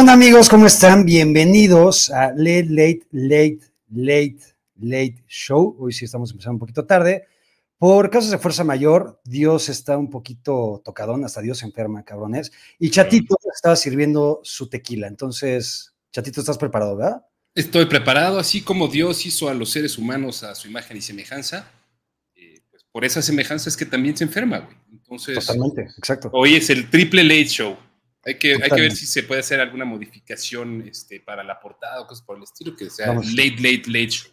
¿Qué onda amigos? ¿Cómo están? Bienvenidos a Late, Late, Late, Late, Late Show. Hoy sí estamos empezando un poquito tarde. Por casos de fuerza mayor, Dios está un poquito tocadón, hasta Dios se enferma, cabrones. Y Chatito estaba sirviendo su tequila. Entonces, Chatito, ¿estás preparado, verdad? Estoy preparado, así como Dios hizo a los seres humanos a su imagen y semejanza. eh, pues por esa semejanza es que también se enferma, güey. Entonces, Totalmente, exacto. hoy es el triple late show. Hay que, hay que ver si se puede hacer alguna modificación este, para la portada o cosas por el estilo, que sea Vamos. late, late, late show.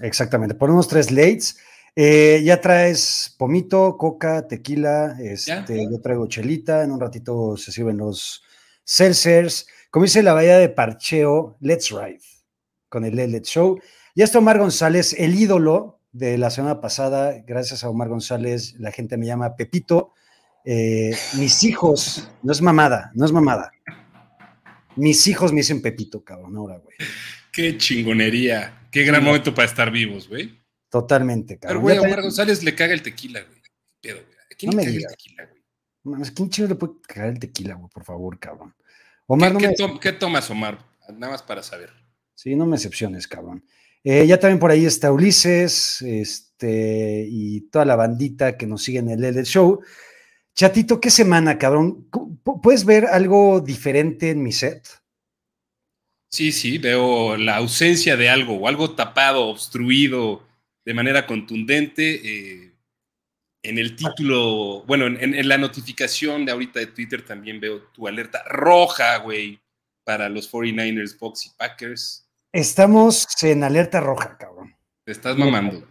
Exactamente. Ponemos tres lates. Eh, ya traes pomito, coca, tequila. Este, yo traigo chelita. En un ratito se sirven los seltzers. Como dice la bahía de Parcheo, let's ride con el Let Let's Show. Ya está Omar González, el ídolo de la semana pasada. Gracias a Omar González, la gente me llama Pepito. Eh, mis hijos, no es mamada, no es mamada. Mis hijos me dicen Pepito, cabrón, ahora, güey. Qué chingonería. Qué gran Sí. momento para estar vivos, güey. Totalmente, Pero, cabrón. güey, Ya a Omar González le caga el tequila, güey. ¿Qué pedo, güey? ¿A quién No le caga el tequila, güey? Mames, ¿quién chido le puede cagar el tequila, güey? Por favor, cabrón. Omar, ¿Qué, no qué me, qué tomas, Omar? Nada más para saber. sí, no me decepciones, cabrón. Eh, ya también por ahí está Ulises, este, y toda la bandita que nos sigue en el LL Show. Chatito, ¿qué semana, cabrón? ¿Pu- pu- ¿Puedes ver algo diferente en mi set? Sí, sí, veo la ausencia de algo o algo tapado, obstruido de manera contundente. eh, en el título, bueno, en, la notificación de ahorita de Twitter también veo tu alerta roja, güey, para los 49ers, Bucks y Packers. Estamos en alerta roja, cabrón. Te estás mamando.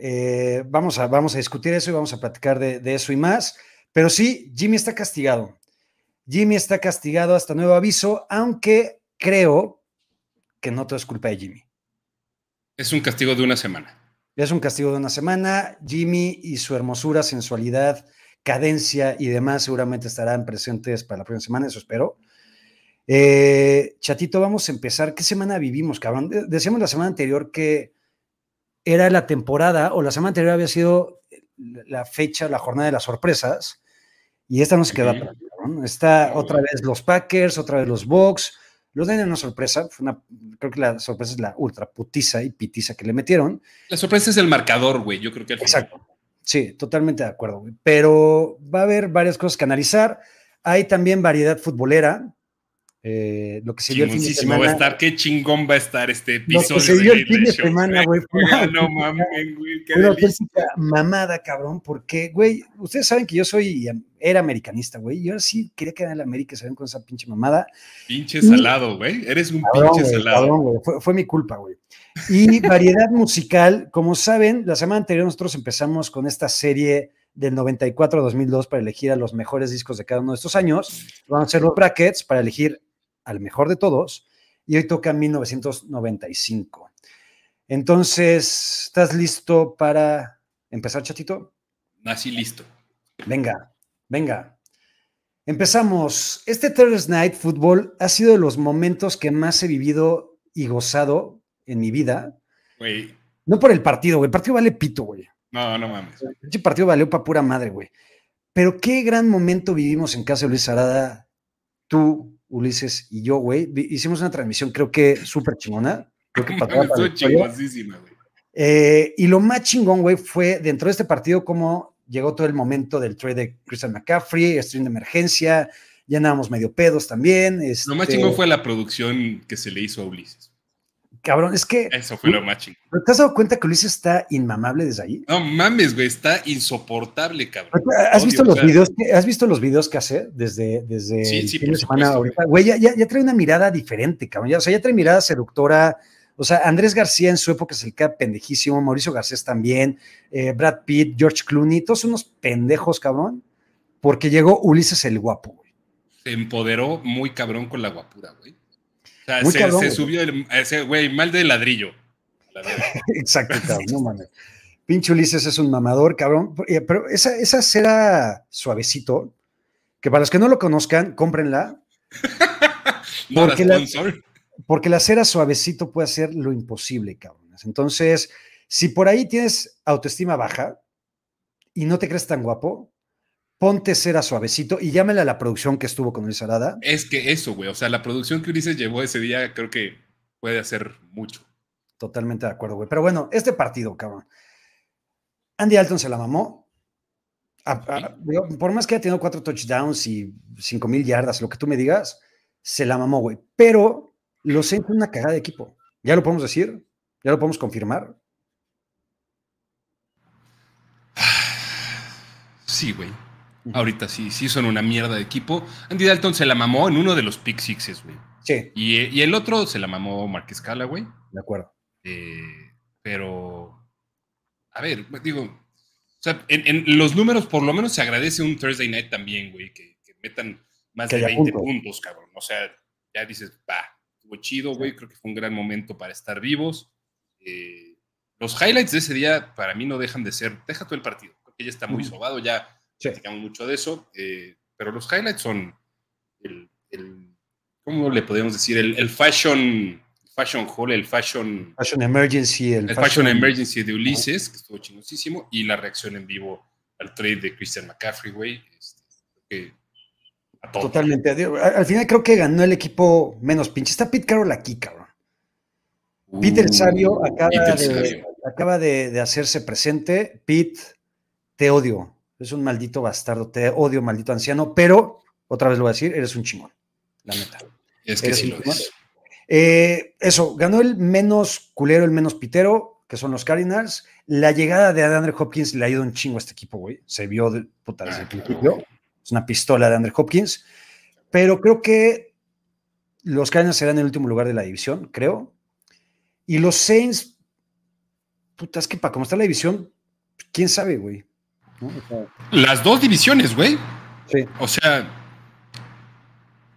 Eh, vamos, a, vamos a discutir eso y vamos a platicar de, de eso y más. Pero sí, Jimmy está castigado. Jimmy está castigado hasta nuevo aviso, aunque creo que no todo es culpa de Jimmy. Es un castigo de una semana. Es un castigo de una semana. Jimmy y su hermosura, sensualidad, cadencia y demás seguramente estarán presentes para la próxima semana, eso espero. Eh, Chatito, vamos a empezar. ¿Qué semana vivimos, cabrón? De- Decíamos la semana anterior que era la temporada, o la semana anterior había sido la fecha, la jornada de las sorpresas, y esta no se queda atrás, cabrón. Está otra vez los Packers, otra vez los Bucks. Los Niners una sorpresa, fue una, creo que la sorpresa es la ultra putiza y pitiza que le metieron. La sorpresa es el marcador, güey. Yo creo que Exacto. Sí, totalmente de acuerdo. güey. Pero va a haber varias cosas que analizar. Hay también variedad futbolera. Eh, lo que se vio el fin de semana. va a estar. Qué chingón va a estar este Lo episodio. que se vio el fin de semana, güey. no mames, güey. Una auténtica mamada, cabrón, porque, güey, ustedes saben que yo soy, era americanista, güey, y ahora sí quería quedar en la América, ¿saben? Con esa pinche mamada. Pinche Y- salado, güey. Eres un Cabrón, pinche güey, salado. cabrón, Fue, fue mi culpa, güey. Y variedad musical, como saben, la semana anterior nosotros empezamos con esta serie del 94 a 2002 para elegir a los mejores discos de cada uno de estos años. Vamos a hacer los brackets para elegir al mejor de todos. Y hoy toca 1995. Entonces, ¿estás listo para empezar, chatito? Así listo. Venga, venga. Empezamos. Este Thursday Night Football ha sido de los momentos que más he vivido y gozado en mi vida. Güey. No por el partido, güey. El partido vale pito, güey. No, no mames. El partido valió para pura madre, güey. Pero qué gran momento vivimos en casa de Luis Arada, tú, Ulises y yo, güey. Hicimos una transmisión, creo que súper chingona. Creo que Estuvo güey. Eh, y lo más chingón, güey, fue dentro de este partido cómo llegó todo el momento del trade de Christian McCaffrey, stream de emergencia, ya andábamos medio pedos también. Lo más este, chingón fue la producción que se le hizo a Ulises. Cabrón, es que, Eso fue lo más chingón. ¿te has dado cuenta que Ulises está inmamable desde ahí? No mames, güey. Está insoportable, cabrón. ¿Has visto, o los sea, videos que, ¿Has visto los videos que hace desde, desde Sí, por de semana ahorita? Güey, ya, ya, ya trae una mirada diferente, cabrón. Ya, o sea, ya trae mirada seductora. O sea, Andrés García en su época se le queda pendejísimo, Mauricio Garcés también, eh, Brad Pitt, George Clooney, todos unos pendejos, cabrón, porque llegó Ulises el guapo, güey. Se empoderó muy cabrón con la guapura, güey. Sea, Muy se, cabrón, subió el, ese, güey, mal de ladrillo. Exacto, cabrón, no mames. Pinche Ulises es un mamador, cabrón. Pero esa, esa cera suavecito, que para los que no lo conozcan, cómprenla, Porque la- porque la cera suavecito puede hacer lo imposible, cabrones. Entonces, si por ahí tienes autoestima baja y no te crees tan guapo, ponte cera suavecito y llámela a la producción que estuvo con Luis Arada. Es que eso, güey. O sea, la producción que Ulises llevó ese día creo que puede hacer mucho. Totalmente de acuerdo, güey. Pero bueno, este partido, cabrón. Andy Alton se la mamó. por más que haya tenido cuatro touchdowns y cinco mil yardas, lo que tú me digas, se la mamó, güey. Pero lo sé una cagada de equipo. ¿Ya lo podemos decir? ¿Ya lo podemos confirmar? Sí, güey. Ahorita sí, sí son una mierda de equipo. Andy Dalton se la mamó en uno de los pick sixes, güey. Sí. Y, el otro se la mamó Marquez Cala, güey. De acuerdo. Eh, pero, a ver, digo, o sea, en, los números por lo menos se agradece un Thursday Night también, güey, que, metan más de 20 puntos. cabrón. O sea, ya dices, va, estuvo chido, güey, creo que fue un gran momento para estar vivos. Eh, los highlights de ese día para mí no dejan de ser, deja todo el partido, porque ya está muy sobado, ya platicamos mucho de eso, eh, pero los highlights son el, ¿cómo le podemos decir? El, fashion, fashion hall, el fashion... Fashion emergency. El, fashion, emergency de Ulises, que estuvo chingosísimo, y la reacción en vivo al trade de Christian McCaffrey, güey. Este, Totalmente. Al final creo que ganó el equipo menos pinche. Está Pete Carroll aquí, cabrón. Pete el Sabio acaba, de, acaba de, hacerse presente. Pete, te odio. Es un maldito bastardo. Te odio, maldito anciano. Pero, otra vez lo voy a decir, eres un chingón. La neta. Es que sí lo es. Eh, eso, ganó el menos culero, el menos pitero, que son los Cardinals. La llegada de Andrew Hopkins le ha ido un chingo a este equipo, güey. Se vio de, puta, desde el ah, principio. Es una pistola de Andrew Hopkins. Pero creo que los Cardinals serán en el último lugar de la división, creo. Y los Saints, puta, es que para cómo está la división, quién sabe, güey. Las dos divisiones, güey. Sí. O sea,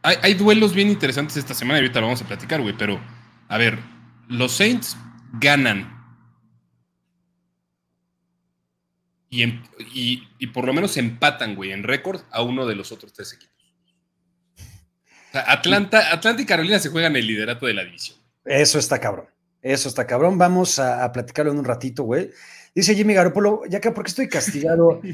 hay, duelos bien interesantes esta semana y ahorita lo vamos a platicar, güey. Pero, a ver, los Saints ganan. Y, y, por lo menos empatan, güey, en récord a uno de los otros tres equipos. Atlanta, Atlanta y Carolina se juegan el liderato de la división. Eso está cabrón. Eso está cabrón. Vamos a, platicarlo en un ratito, güey. Dice Jimmy Garoppolo, ya que porque estoy castigado.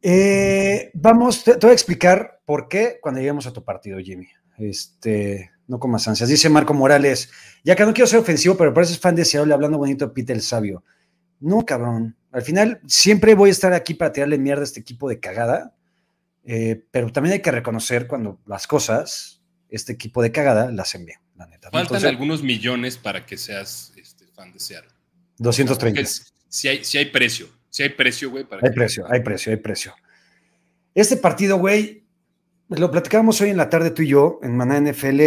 Eh, vamos, te, voy a explicar por qué cuando lleguemos a tu partido, Jimmy. Este, no comas ansias. Dice Marco Morales, ya que no quiero ser ofensivo, pero pareces fan deseable hablando bonito de Peter el Sabio. No, cabrón. Al final, siempre voy a estar aquí para tirarle mierda a este equipo de cagada. Eh, pero también hay que reconocer cuando las cosas, este equipo de cagada, las hacen bien. Faltan algunos millones para que seas este, fan de Seattle. 230. Si hay, si hay precio, si hay precio, güey. hay precio, hay precio, hay precio. Este partido, güey, lo platicábamos hoy en la tarde tú y yo en Maná NFL.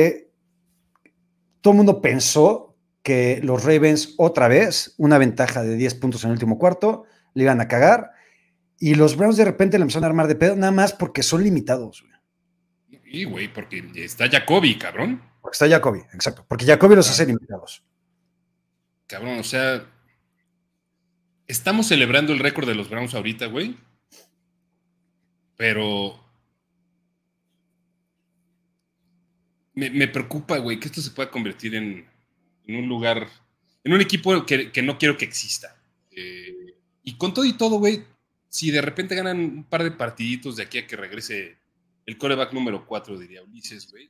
Todo el mundo pensó que los Ravens otra vez, una ventaja de 10 puntos en el último cuarto, le iban a cagar. Y los Browns de repente le empezaron a armar de pedo, nada más porque son limitados, güey. Y, güey, porque está Jacoby, cabrón. Porque está Jacoby, exacto. Porque Jacoby los hace limitados. Cabrón, o sea. Estamos celebrando el récord de los Browns ahorita, güey. Pero. Me, preocupa, güey, que esto se pueda convertir en, un lugar. En un equipo que, no quiero que exista. Eh, y con todo y todo, güey, si de repente ganan un par de partiditos de aquí a que regrese el coreback número 4, diría Ulises, güey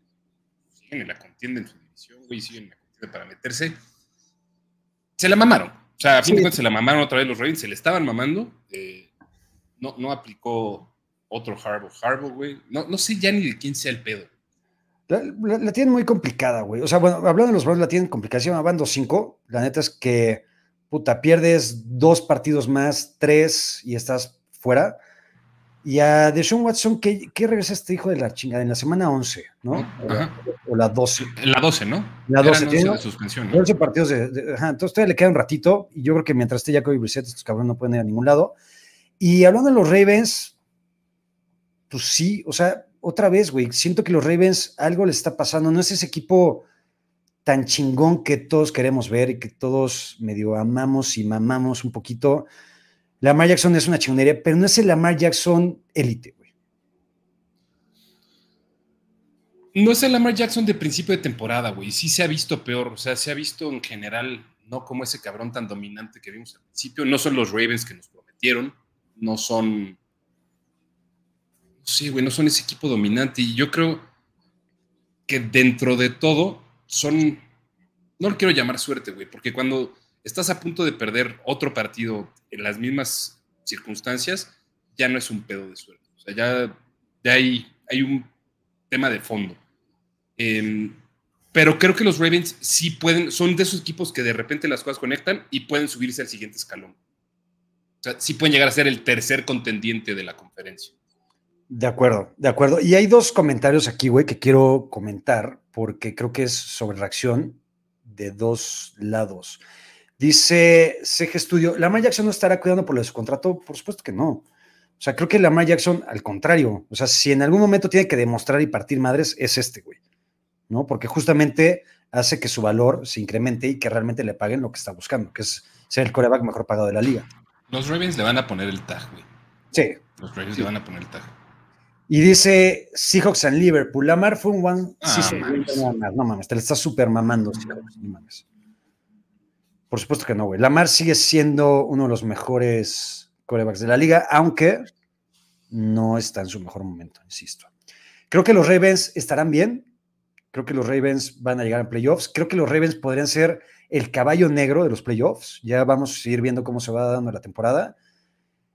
siguen en la contienda en su división, güey, siguen en la contienda para meterse. Se la mamaron. O sea, a fin de cuentas se la mamaron otra vez los Ravens, se le estaban mamando. Eh, no, no aplicó otro Harbaugh. Harbaugh, güey. No, no sé ya ni de quién sea el pedo. La, tienen muy complicada, güey. O sea, bueno, hablando de los Browns, la tienen complicada. Van 2-5. La neta es que, puta, pierdes dos partidos más, tres y estás fuera. Y a Deshaun Watson, ¿qué, qué regresa este hijo de la chingada? En la semana 11, ¿no? O, la 12. La 12, ¿no? La 12. Tiene 12 partidos de, ajá, entonces todavía le queda un ratito. Y yo creo que mientras esté Jacoby Brissett, estos cabrones no pueden ir a ningún lado. Y hablando de los Ravens, pues sí, o sea, otra vez, güey, siento que los Ravens algo les está pasando. No es ese equipo tan chingón que todos queremos ver y que todos medio amamos y mamamos un poquito. Lamar Jackson es una chingonería, pero no es el Lamar Jackson élite, güey. No es el Lamar Jackson de principio de temporada, güey. Sí se ha visto peor. O sea, se ha visto en general, no como ese cabrón tan dominante que vimos al principio. No son los Ravens que nos prometieron. No son Sí, güey, no son ese equipo dominante. Y yo creo que dentro de todo son. No lo quiero llamar suerte, güey, porque cuando estás a punto de perder otro partido en las mismas circunstancias, ya no es un pedo de suerte. O sea, ya, ya hay, hay un tema de fondo. Em, pero creo que los Ravens sí pueden, son de esos equipos que de repente las cosas conectan y pueden subirse al siguiente escalón. O sea, sí pueden llegar a ser el tercer contendiente de la conferencia. De acuerdo, de acuerdo. Y hay dos comentarios aquí, güey, que quiero comentar porque creo que es sobre reacción de dos lados. Dice CG Studio, ¿Lamar Jackson no estará cuidando por su contrato? Por supuesto que no. O sea, creo que Lamar Jackson, al contrario, o sea, si en algún momento tiene que demostrar y partir madres, es este, güey. ¿no? Porque justamente hace que su valor se incremente y que realmente le paguen lo que está buscando, que es ser el coreback mejor pagado de la liga. Los Ravens le van a poner el tag, güey. Sí. Los Ravens le van a poner el tag. Y dice Seahawks en Liverpool. Lamar fue un one. Ah, sí, no mames, te le estás súper mamando, Seahawks, no mames. Por supuesto que no, güey. Lamar sigue siendo uno de los mejores corebacks de la liga, aunque no está en su mejor momento, insisto. Creo que los Ravens estarán bien, Creo que los Ravens van a llegar a playoffs. Creo que los Ravens podrían ser el caballo negro de los playoffs. Ya vamos a seguir viendo cómo se va dando la temporada.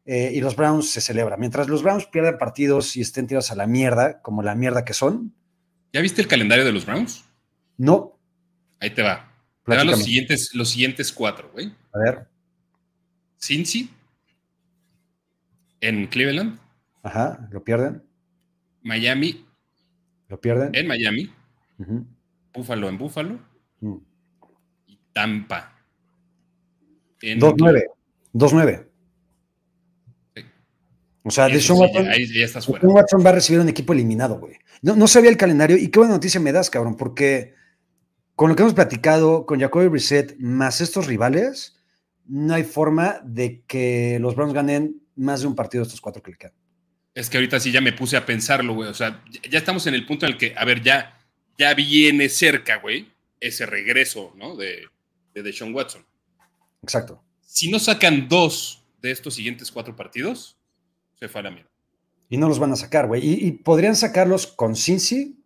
Eh, y los Browns se celebran. Mientras los Browns pierdan partidos y estén tirados a la mierda, como la mierda que son. ¿Ya viste el calendario de los Browns? No. Ahí te va. Te los siguientes, los siguientes cuatro, güey. A ver. Cincy. En Cleveland. Ajá, lo pierden. Miami. Lo pierden. En Miami. Búfalo en Búfalo. Mm. Y Tampa. 2-9. 2-9. O sea, de Watson, estás fuera. Watson va a recibir un equipo eliminado, güey. No, no, sabía el calendario y qué buena noticia me das, cabrón, porque con lo que hemos platicado, con Jacoby Brissett, más estos rivales, no hay forma de que los Browns ganen más de un partido de estos cuatro que le quedan. Es que ahorita sí ya me puse a pensarlo, güey. O sea, ya estamos en el punto en el que, a ver, ya ya viene cerca, güey, ese regreso, ¿no? De, de Deshaun Watson. Exacto. Si no sacan dos de estos siguientes cuatro partidos, se fue a la mierda. Y no los van a sacar, güey. Y, podrían sacarlos con Cincy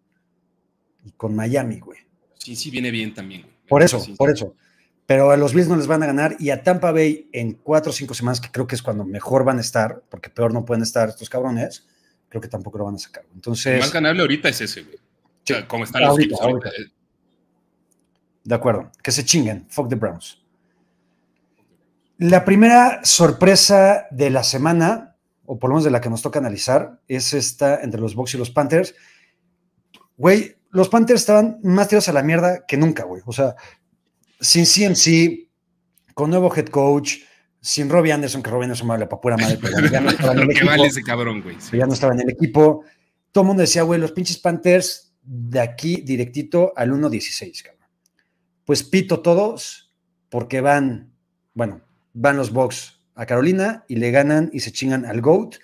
y con Miami, güey. Cincy viene bien también, güey. Por eso, por eso. Pero a los Bills no les van a ganar y a Tampa Bay en cuatro o cinco semanas, que creo que es cuando mejor van a estar, porque peor no pueden estar estos cabrones, creo que tampoco lo van a sacar. Entonces. El más ganable ahorita es ese, güey. ¿Cómo están los equipos eh. De acuerdo, que se chinguen. Fuck the Browns. La primera sorpresa de la semana, o por lo menos de la que nos toca analizar, es esta entre los Bucks y los Panthers. Güey, los Panthers estaban más tirados a la mierda que nunca, güey. O sea, sin CMC, con nuevo head coach, sin Robbie Anderson, que Robbie Anderson me para pura madre, pero ya no estaba en el equipo. ese cabrón, güey. Ya no estaba en el equipo. Todo el mundo decía, güey, los pinches Panthers de aquí directito al 1.16, cabrón. Pues pito todos porque van, bueno, van los Bucks a Carolina y le ganan y se chingan al GOAT.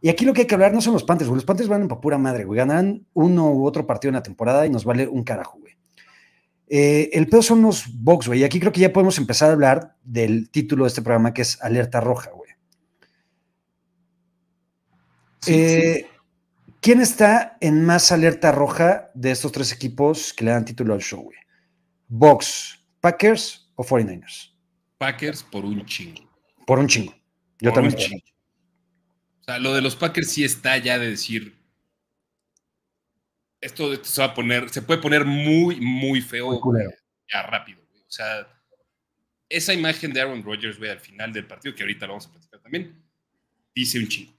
Y aquí lo que hay que hablar no son los Panthers, güey. Los Panthers van para pura madre, güey. Ganan uno u otro partido en la temporada y nos vale un carajo, güey. Eh, el pedo son los Bucks, güey. Y aquí creo que ya podemos empezar a hablar del título de este programa que es Alerta Roja, güey. eh, ¿Quién está en más alerta roja de estos tres equipos que le dan título al show, güey? ¿Box, Packers o 49ers? Packers por un chingo. Por un chingo. Yo también. O sea, lo de los Packers sí está ya de decir. Esto, se va a poner, se puede poner muy, muy feo ya rápido. O sea, esa imagen de Aaron Rodgers, güey, al final del partido, que ahorita lo vamos a platicar también, dice un chingo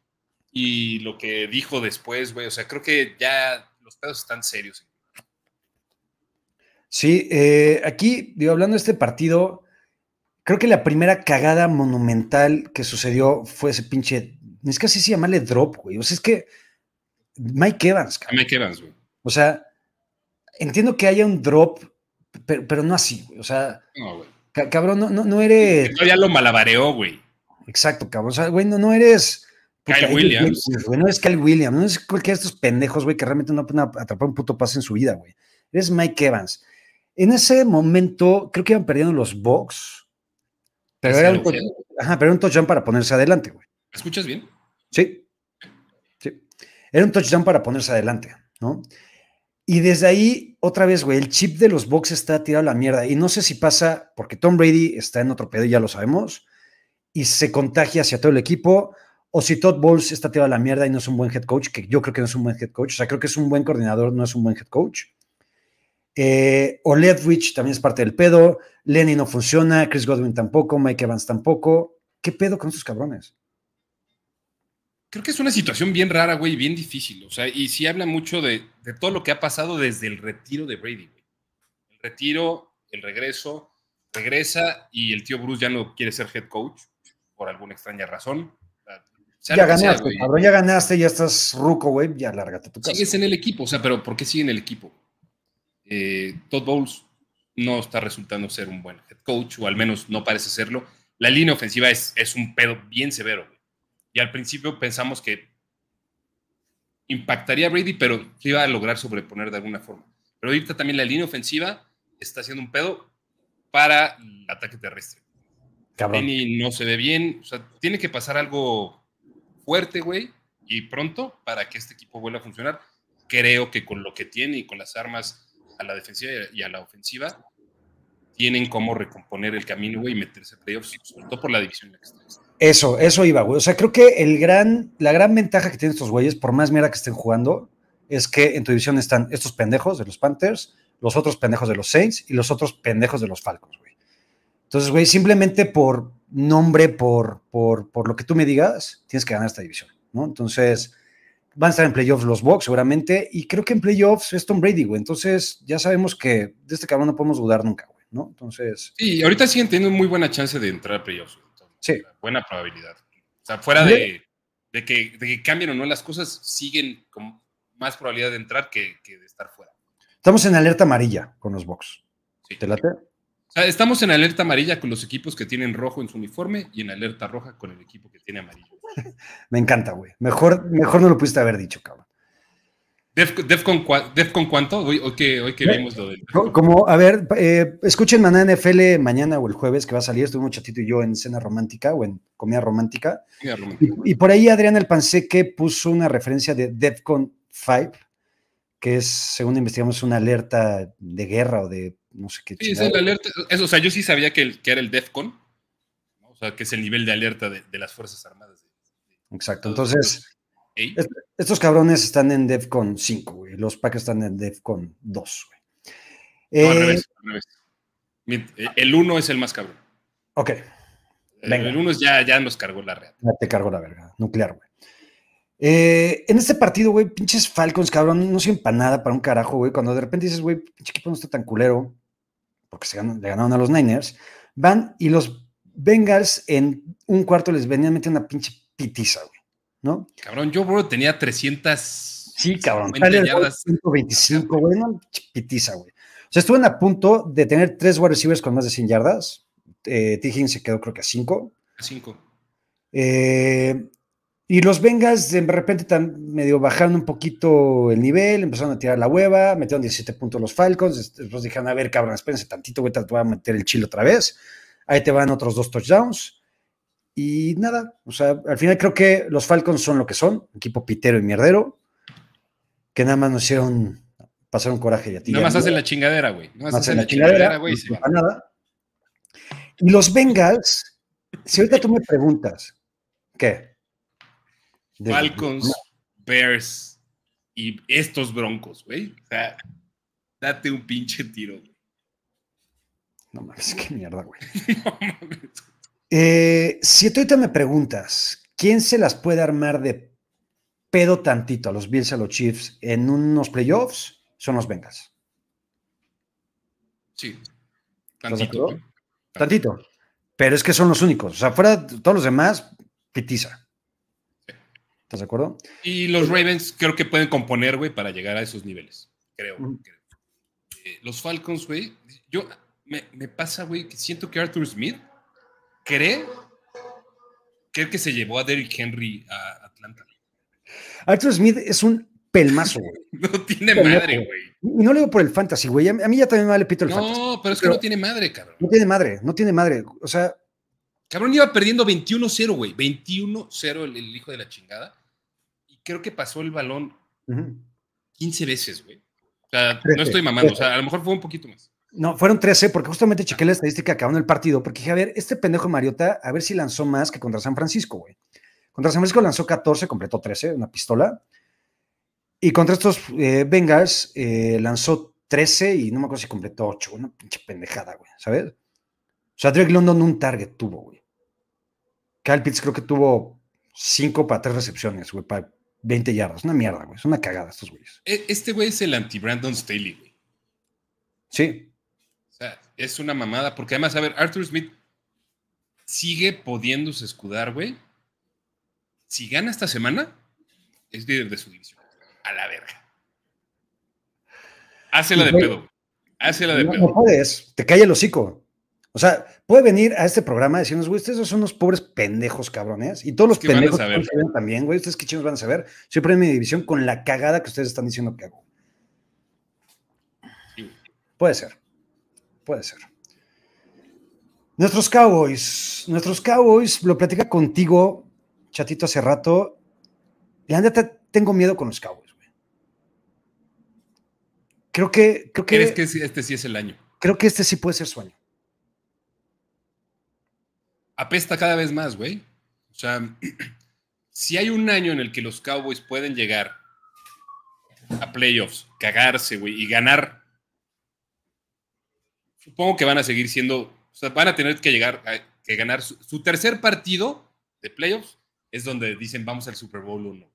y lo que dijo después, güey. O sea, creo que ya los pedos están serios. Sí, eh, aquí, digo, hablando de este partido, creo que la primera cagada monumental que sucedió fue ese pinche. Es que así se llamarle drop, güey. O sea, es que Mike Evans, cabrón. Mike Evans, güey. O sea, entiendo que haya un drop, pero, no así, güey. O sea, no, güey. Cabrón, no, no, eres. Ya lo malabareó, güey. Exacto, cabrón. O sea, güey, no, no eres Kyle Williams. no es Kyle Williams, no es cualquiera de estos pendejos, güey, que realmente no pueden atrapar un puto pase en su vida, güey. Es Mike Evans. En ese momento, creo que iban perdiendo los Bucks, pero era, un ajá, pero un touchdown para ponerse adelante, güey. ¿Me escuchas bien? Sí. Sí. Era un touchdown para ponerse adelante, ¿no? Y desde ahí, otra vez, güey, el chip de los Bucks está tirado a la mierda. Y no sé si pasa porque Tom Brady está en otro pedo, ya lo sabemos, y se contagia hacia todo el equipo, o si Todd Bowles está tirado a la mierda y no es un buen head coach, que yo creo que no es un buen head coach. O sea, creo que es un buen coordinador, no es un buen head coach. Eh, o Ledwich también es parte del pedo. Lenny no funciona, Chris Godwin tampoco, Mike Evans tampoco. ¿Qué pedo con esos cabrones? Creo que es una situación bien rara, güey, bien difícil. O sea, y sí habla mucho de, todo lo que ha pasado desde el retiro de Brady, güey. El retiro, el regreso, regresa y el tío Bruce ya no quiere ser head coach por alguna extraña razón. ya ganaste, cabrón, ya ganaste, ya estás ruco, güey, ya lárgate tu casa. Sigues en el equipo, o sea, pero ¿por qué sigue en el equipo? Eh, Todd Bowles no está resultando ser un buen head coach, o al menos no parece serlo. La línea ofensiva es, es un pedo bien severo, güey. Y al principio pensamos que impactaría a Brady, pero iba a lograr sobreponer de alguna forma. Pero ahorita también la línea ofensiva está haciendo un pedo para el ataque terrestre. Cabrón. no se ve bien. O sea, tiene que pasar algo fuerte, güey, y pronto para que este equipo vuelva a funcionar. Creo que con lo que tiene y con las armas a la defensiva y a la ofensiva, tienen cómo recomponer el camino, güey, y meterse a playoffs, sobre todo por la división en la que están. Eso, eso iba, güey. O sea, creo que el gran, la gran ventaja que tienen estos güeyes, por más mierda que estén jugando, es que en tu división están estos pendejos de los Panthers, los otros pendejos de los Saints y los otros pendejos de los Falcons, güey. Entonces, güey, simplemente por nombre, por, por, por lo que tú me digas, tienes que ganar esta división, ¿no? Entonces, van a estar en playoffs los Bucks seguramente, y creo que en playoffs es Tom Brady, güey. Entonces, ya sabemos que de este cabrón no podemos dudar nunca, güey, ¿no? Entonces. Sí, ahorita siguen teniendo muy buena chance de entrar a playoffs. Sí. Buena probabilidad. O sea, fuera de, que, de, cambien o no las cosas, siguen con más probabilidad de entrar que, de estar fuera. Estamos en alerta amarilla con los Bucks. ¿Te late? O sea, estamos en alerta amarilla con los equipos que tienen rojo en su uniforme y en alerta roja con el equipo que tiene amarillo. Me encanta, güey. Mejor, mejor no lo pudiste haber dicho, cabrón. Def, con, cuánto? Hoy, que, hoy que vimos lo del. Como, a ver, eh, escuchen Maná NFL mañana o el jueves que va a salir. Estuvimos chatito y yo en cena romántica o en comida romántica. Y, por ahí Adrián El Panseque puso una referencia de DEFCON 5, que es, según investigamos, una alerta de guerra o de no sé qué. Sí, es la alerta. O sea, yo sí sabía que, que era el DEFCON, o sea, que es el nivel de alerta de, las Fuerzas Armadas. Exacto. Entonces estos cabrones están en DEFCON 5, güey. Los Packers están en DEFCON 2, güey. al eh, revés, al revés. El 1 es el más cabrón. Ok. El 1 ya, ya nos cargó la red. Ya te cargó la verga. Nuclear, güey. Eh, en este partido, güey, pinches Falcons, cabrón, no sirven para nada, para un carajo, güey. Cuando de repente dices, güey, pinche equipo no está tan culero, porque se le ganaron a los Niners, van y los Bengals en un cuarto les venían metiendo una pinche pitiza, güey. ¿No? Cabrón, yo, bro, tenía 300. Sí, cabrón. 125, güey, no, pitiza, güey. O sea, estuve a punto de tener tres wide receivers con más de 100 yardas. Eh, T. se quedó, creo que a 5. A 5. Eh, y los Bengals de repente están medio bajando un poquito el nivel, empezaron a tirar la hueva, metieron 17 puntos los Falcons, después dijeron, a ver, cabrón, espérense tantito, güey, te voy a meter el chilo otra vez. Ahí te van otros dos touchdowns. Y nada, o sea, al final creo que los Falcons son lo que son, equipo pitero y mierdero, que nada más nos hicieron pasar un coraje y a ti. Nada más hacen la chingadera, güey. Nada más hacen la chingadera, güey. No nada. Y los Bengals, si ahorita tú me preguntas, ¿qué? Falcons, Bears y estos Broncos, güey. O sea, date un pinche tiro. No mames, qué mierda, güey. no mames. Eh, si tú ahorita me preguntas, ¿quién se las puede armar de pedo tantito a los Bills a los Chiefs en unos playoffs? Son los Bengals. Sí. Tantito. Tantito. Pero es que son los únicos. O sea, fuera de todos los demás, pitiza. ¿Estás de acuerdo? Y los Ravens creo que pueden componer, güey, para llegar a esos niveles. Creo. Eh, los Falcons, güey. Yo me, me pasa, güey, que siento que Arthur Smith cree, cree que se llevó a Derrick Henry a Atlanta. Arthur Smith es un pelmazo, güey. no tiene madre, güey. Y no lo digo por el fantasy, güey. A mí ya también me vale pito el fantasy. No, pero es que no tiene madre, cabrón. No tiene madre, no tiene madre. O sea. Cabrón iba perdiendo 21-0, güey. 21-0 el, hijo de la chingada. Y creo que pasó el balón 15 veces, güey. O sea, no estoy mamando, o sea, a lo mejor fue un poquito más. No, fueron 13, porque justamente chequé la estadística acabando el partido, porque dije, a ver, este pendejo Mariota, a ver si lanzó más que contra San Francisco, güey. Contra San Francisco lanzó 14, completó 13, una pistola. Y contra estos eh, Bengals eh, lanzó 13 y no me acuerdo si completó 8, una pinche pendejada, güey, ¿sabes? O sea, Drake London un target tuvo, güey. Kyle Pitts creo que tuvo 5 para 3 recepciones, güey, para 20 yardas. Una mierda, güey. Es una cagada estos güeyes. E, este güey es el anti-Brandon Staley, güey. Sí. Es una mamada, porque además, a ver, Arthur Smith sigue pudiéndose escudar, güey. Si gana esta semana, es líder de su división. A la verga. Hácela de pedo. Hácela de pedo. No puedes, te cae el hocico. O sea, puede venir a este programa y decirnos, güey, ustedes son unos pobres pendejos, cabrones. Y todos los pendejos también, güey. Ustedes qué chinos van a saber. Siempre en mi división con la cagada que ustedes están diciendo que hago. Puede ser. Puede ser. Nuestros Cowboys. Nuestros Cowboys, lo platica contigo, chatito, hace rato. Y neta, tengo miedo con los Cowboys, güey. Creo que. Creo que ¿Crees que este sí es el año? Creo que este sí puede ser su año apesta cada vez más, güey. O sea, si hay un año en el que los Cowboys pueden llegar a playoffs, cagarse, güey, y ganar, supongo que van a seguir siendo, o sea, van a tener que llegar a que ganar su, tercer partido de playoffs es donde dicen vamos al Super Bowl 1.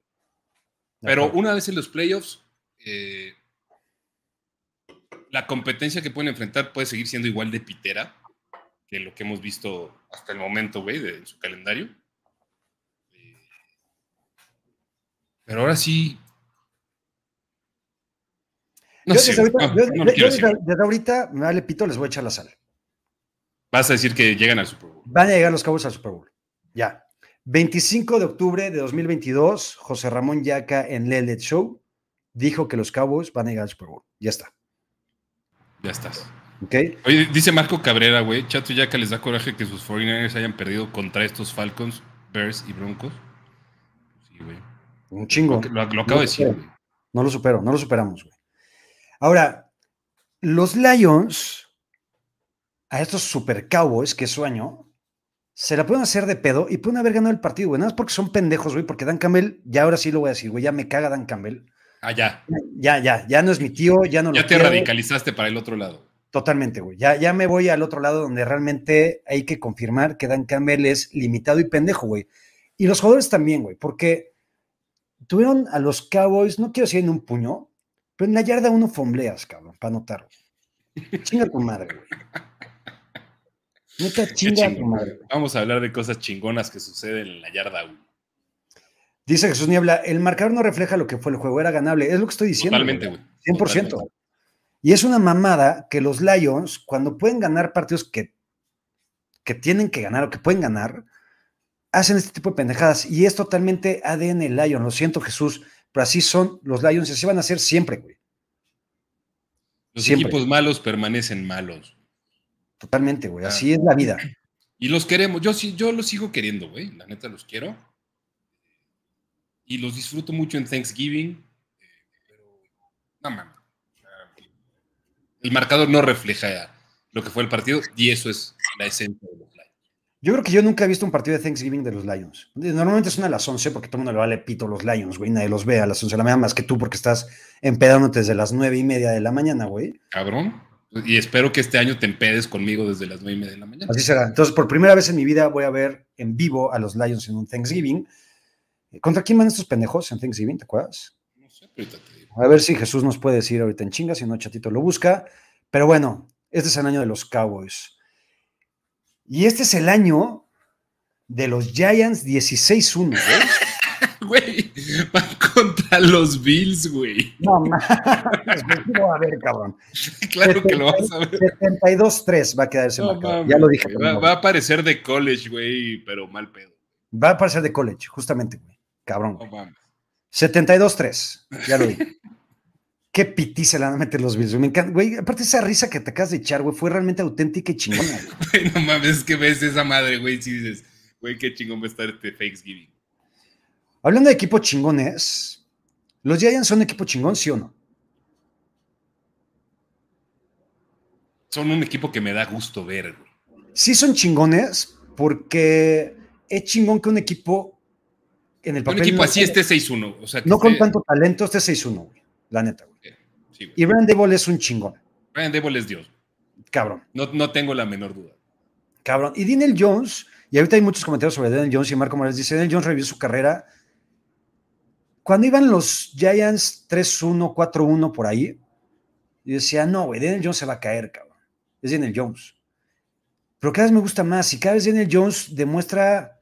Pero una vez en los playoffs, eh, la competencia que pueden enfrentar puede seguir siendo igual de pitera que lo que hemos visto hasta el momento, güey, de su calendario. Pero ahora sí. No sé. Desde ahorita, me vale pito, les voy a echar la sal. Vas a decir que llegan al Super Bowl. Van a llegar los cabos al Super Bowl. Ya. 25 de octubre de 2022, José Ramón Yaca en Lelet Show dijo que los Cowboys van a llegar al Super Bowl. Ya está. Ya estás. Oye, dice Marco Cabrera, güey, Chato ya que les da coraje que sus foreigners hayan perdido contra estos Falcons, Bears y Broncos. Sí, güey. Un chingo. Lo, acabo de decir, güey. No lo supero, no lo superamos, güey. Ahora, los Lions, a estos super cowboys, que sueño, se la pueden hacer de pedo y pueden haber ganado el partido, güey. Nada más porque son pendejos, güey, porque Dan Campbell, ya ahora sí lo voy a decir, güey, ya me caga Dan Campbell. Ah, ya. Ya, ya, ya no es mi tío, ya no ya te radicalizaste para el otro lado. Totalmente, güey. Ya, ya me voy al otro lado donde realmente hay que confirmar que Dan Campbell es limitado y pendejo, güey. Y los jugadores también, güey, porque tuvieron a los Cowboys, no quiero decir en un puño, pero en la yarda uno fombleas, cabrón, para notarlo. Chinga tu madre, güey. Neta, chinga tu madre. Vamos a hablar de cosas chingonas que suceden en la yarda 1. Dice Jesús Niebla, el marcador no refleja lo que fue el juego, era ganable. Es lo que estoy diciendo. Totalmente, güey. 100%. Y es una mamada que los Lions, cuando pueden ganar partidos que, que tienen que ganar o que pueden ganar, hacen este tipo de pendejadas. Y es totalmente ADN Lion. Lo siento, Jesús, pero así son los Lions y así van a ser siempre, güey. Los equipos malos permanecen malos. Totalmente, güey. Así es la vida. Y los queremos. Yo sí, yo los sigo queriendo, güey. La neta los quiero. Y los disfruto mucho en Thanksgiving. Pero, no mames el marcador no refleja lo que fue el partido y eso es la esencia de los. Yo creo que yo nunca he visto un partido de Thanksgiving de los Lions. Normalmente son a las 11 porque todo el mundo le vale pito a los Lions, güey. Nadie los ve a las 11 de la mañana más que tú porque estás empedándote desde las 9 y media de la mañana, güey. Cabrón. Y espero que este año te empedes conmigo desde las 9 y media de la mañana. Así será. Entonces, por primera vez en mi vida voy a ver en vivo a los Lions en un Thanksgiving. ¿Contra quién van estos pendejos en Thanksgiving? ¿Te acuerdas? No sé, ahorita te a ver si Jesús nos puede decir ahorita en chinga, si no, chatito lo busca. Pero bueno, este es el año de los Cowboys. Y este es el año de los Giants 16-1, güey. van contra los Bills, güey. No, mames, a ver, cabrón. Claro que lo vas a ver. 72-3 va a quedar ese ya lo dije. Va, va, a aparecer de college, güey, pero mal pedo. Va a aparecer de college, justamente, güey. Cabrón. 72-3, ya lo dije. Qué pitiza le van a meter los Bills. Me encanta, güey. Aparte, esa risa que te acabas de echar, güey, fue realmente auténtica y chingona. no mames, es que ves esa madre, güey, si dices, güey, qué chingón va a estar este Thanksgiving. Hablando de equipos chingones, ¿los Giants son equipo chingón, sí o no? Son un equipo que me da gusto ver, Sí son chingones porque es chingón que un equipo en el papel... Un equipo así esté 6-1. O sea, no con tanto talento esté 6-1, güey. La neta, güey. y Ryan Devil es un chingón. Ryan Devil es Dios. Cabrón. No, no tengo la menor duda. Cabrón. Y Daniel Jones, y ahorita hay muchos comentarios sobre Daniel Jones y Marco Morales dice, Daniel Jones revivió su carrera. Cuando iban los Giants 3-1, 4-1 por ahí, yo decía, no, güey, Daniel Jones se va a caer, cabrón. Es Daniel Jones. Pero cada vez me gusta más y cada vez Daniel Jones demuestra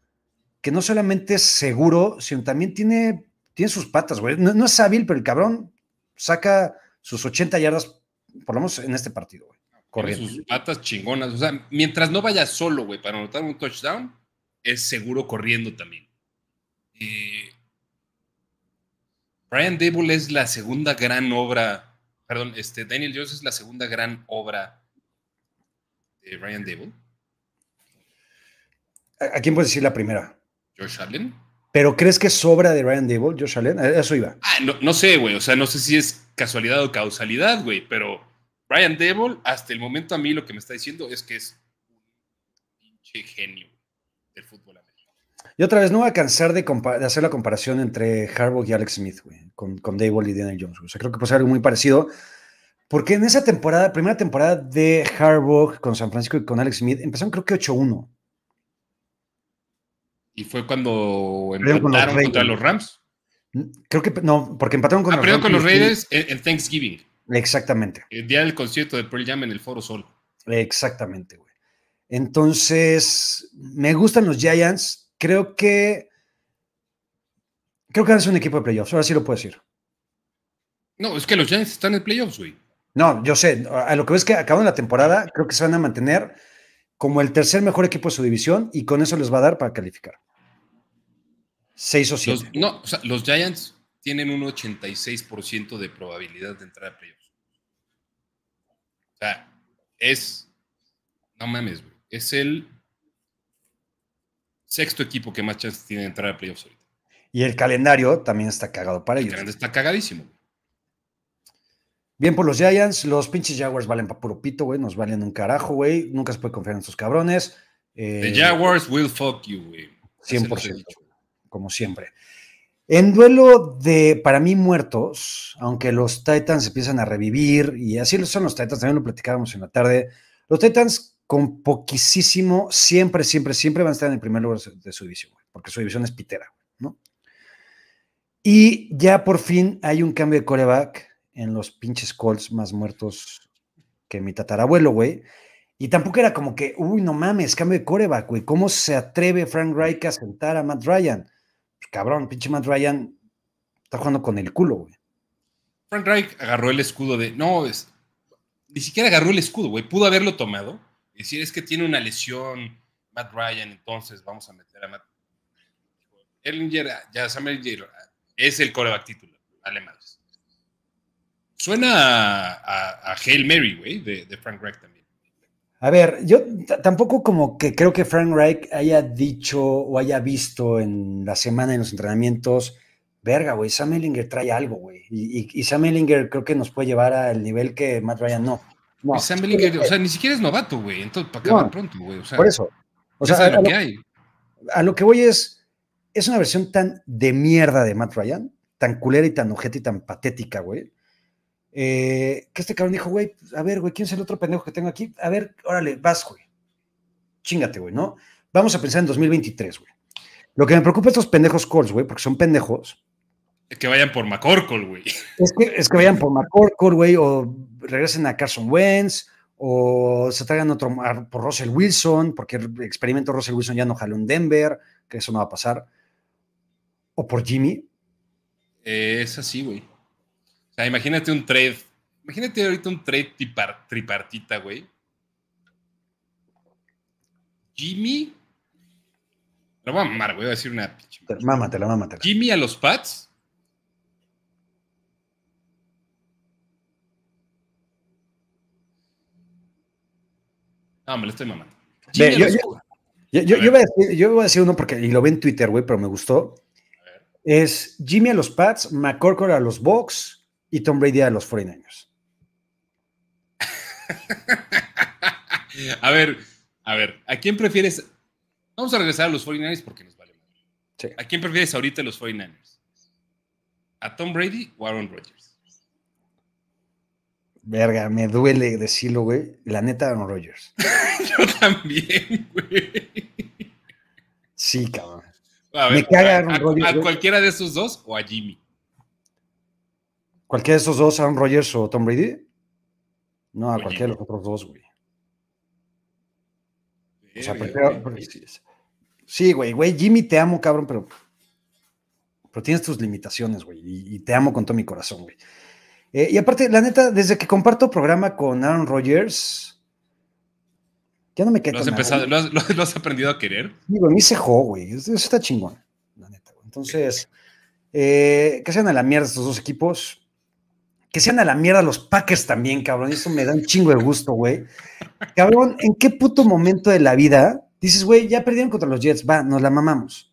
que no solamente es seguro, sino también tiene, tiene sus patas, güey. No, es hábil, pero el cabrón saca sus 80 yardas, por lo menos en este partido, güey. Corriendo. Sus patas chingonas. O sea, mientras no vaya solo, güey, para anotar un touchdown, es seguro corriendo también. Brian Dable es la segunda gran obra, perdón, este, Daniel Jones es la segunda gran obra de Brian Dable. ¿A, quién puedes decir la primera? Josh Allen. ¿Pero crees que sobra de Ryan Dable, Josh Allen? Eso iba. Ah, no, sé, güey. O sea, no sé si es casualidad o causalidad, güey. Pero Ryan Dable, hasta el momento a mí lo que me está diciendo es que es un pinche genio del fútbol americano. Y otra vez, no voy a cansar de, hacer la comparación entre Harbaugh y Alex Smith, güey, con, con Dable y Daniel Jones. O sea, creo que puede ser algo muy parecido. Porque en esa temporada, primera temporada de Harbaugh con San Francisco y con Alex Smith, empezaron creo que 8-1. Y fue cuando empataron contra los Rams. Creo que no, porque empataron con, ah, los, Rams con los Raiders en, Thanksgiving. Exactamente. El día del concierto de Pearl Jam en el Foro Sol. Exactamente, güey. Entonces, me gustan los Giants. Creo que. Creo que es un equipo de playoffs. Ahora sí lo puedo decir. No, es que los Giants están en playoffs, güey. No, yo sé. A lo que ves que acaban la temporada, creo que se van a mantener como el tercer mejor equipo de su división y con eso les va a dar para calificar. Seis o siete. no, o sea, los Giants tienen un 86% de probabilidad de entrar a playoffs. O sea, es. No mames, güey. Es el sexto equipo que más chances tiene de entrar a playoffs ahorita. Y el calendario también está cagado para ellos. El calendario está cagadísimo. Bien por los Giants, los pinches Jaguars valen para puro pito, güey, nos valen un carajo, güey, nunca se puede confiar en estos cabrones. The eh, Jaguars will fuck you, güey. 100%, como siempre. En duelo de, para mí, muertos, aunque los Titans empiezan a revivir, y así son los Titans, también lo platicábamos en la tarde, los Titans con poquísimo, siempre, siempre, siempre van a estar en el primer lugar de su división, porque su división es pitera, ¿no? Y ya por fin hay un cambio de coreback en los pinches Colts más muertos que mi tatarabuelo, güey. Y tampoco era como que, uy, no mames, cambio de coreback, güey. ¿Cómo se atreve Frank Reich a sentar a Matt Ryan? Pues, cabrón, pinche Matt Ryan está jugando con el culo, güey. Frank Reich agarró el escudo de, no, es, ni siquiera agarró el escudo, güey. Pudo haberlo tomado. Decir, es que tiene una lesión Matt Ryan, entonces vamos a meter a Matt. Ellinger, ya Sam Ellinger es el coreback titular, alemán. Suena a, Hail Mary, güey, de, Frank Reich también. A ver, yo tampoco como que creo que Frank Reich haya dicho o haya visto en la semana en los entrenamientos, verga, güey, Sam Ellinger trae algo, güey. Y, Sam Ellinger creo que nos puede llevar al nivel que Matt Ryan no. no. Sam Ellinger, o sea, ni siquiera es novato, güey. Entonces, para acabar pronto, güey. O sea, por eso. O sea, a, lo, que hay. a lo que voy es, es una versión tan de mierda de Matt Ryan, tan culera y tan ojete y tan patética, güey eh, que este cabrón dijo, güey, a ver, güey, ¿quién es el otro pendejo que tengo aquí? A ver, órale, vas, güey. Chingate, güey, ¿no? Vamos a pensar en 2023, güey. Lo que me preocupa estos pendejos calls, güey, porque son pendejos. Es que vayan por McCorkle, güey. Es que, es que vayan por McCorkle, güey, o regresen a Carson Wentz, o se traigan otro por Russell Wilson, porque el experimento Russell Wilson ya no jaló en Denver, que eso no va a pasar. O por Jimmy. es así, güey. O sea, imagínate un trade. Imagínate ahorita un trade tripartita, güey. Jimmy. Lo voy a mamar, güey. Voy a decir una pinche. Mámatela, mámatela. Jimmy a los Pats. No, me lo estoy mamando. yo, yo, yo, voy a decir, yo, voy a decir, uno porque, y lo vi en Twitter, güey, pero me gustó. Es Jimmy a los Pats, McCorkle a los Bucks y Tom Brady a los 49ers. a ver, a ver, ¿a quién prefieres? Vamos a regresar a los 49ers porque nos vale. ¿A quién prefieres ahorita los 49ers? ¿A Tom Brady o Aaron Rodgers? Verga, me duele decirlo, güey. La neta, Aaron Rodgers. Yo también, güey. Sí, cabrón. A ver, me caga Aaron Rodgers. ¿A cualquiera de esos dos o a Jimmy? ¿Cualquiera de esos dos, Aaron Rodgers o Tom Brady? No, a cualquiera de los otros dos, güey. O sea, prefiero, sí, güey, güey, Jimmy, te amo, cabrón, pero, pero tienes tus limitaciones, güey, y, te amo con todo mi corazón, güey. Eh, y aparte, la neta, desde que comparto programa con Aaron Rodgers, ya no me quedo. ¿Lo has, empezado, ¿lo, has, aprendido a querer? Digo, me se güey, eso está chingón, la neta. Güey. Entonces, eh, que sean a la mierda estos dos equipos que sean a la mierda los Packers también, cabrón. Eso me da un chingo de gusto, güey. Cabrón, ¿en qué puto momento de la vida dices, güey, ya perdieron contra los Jets, va, nos la mamamos?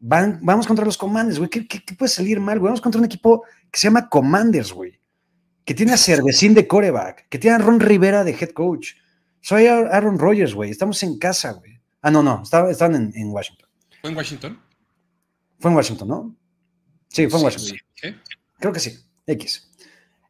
Van, vamos contra los Commanders, güey. ¿Qué, puede salir mal, güey? Vamos contra un equipo que se llama Commanders, güey. Que tiene a Cervecín de coreback, que tiene a Ron Rivera de head coach. Soy Aaron Rodgers, güey. Estamos en casa, güey. Ah, no, no, estaban en, Washington. ¿Fue en Washington? Fue en Washington, ¿no? Sí, fue en Washington. Creo que sí. X.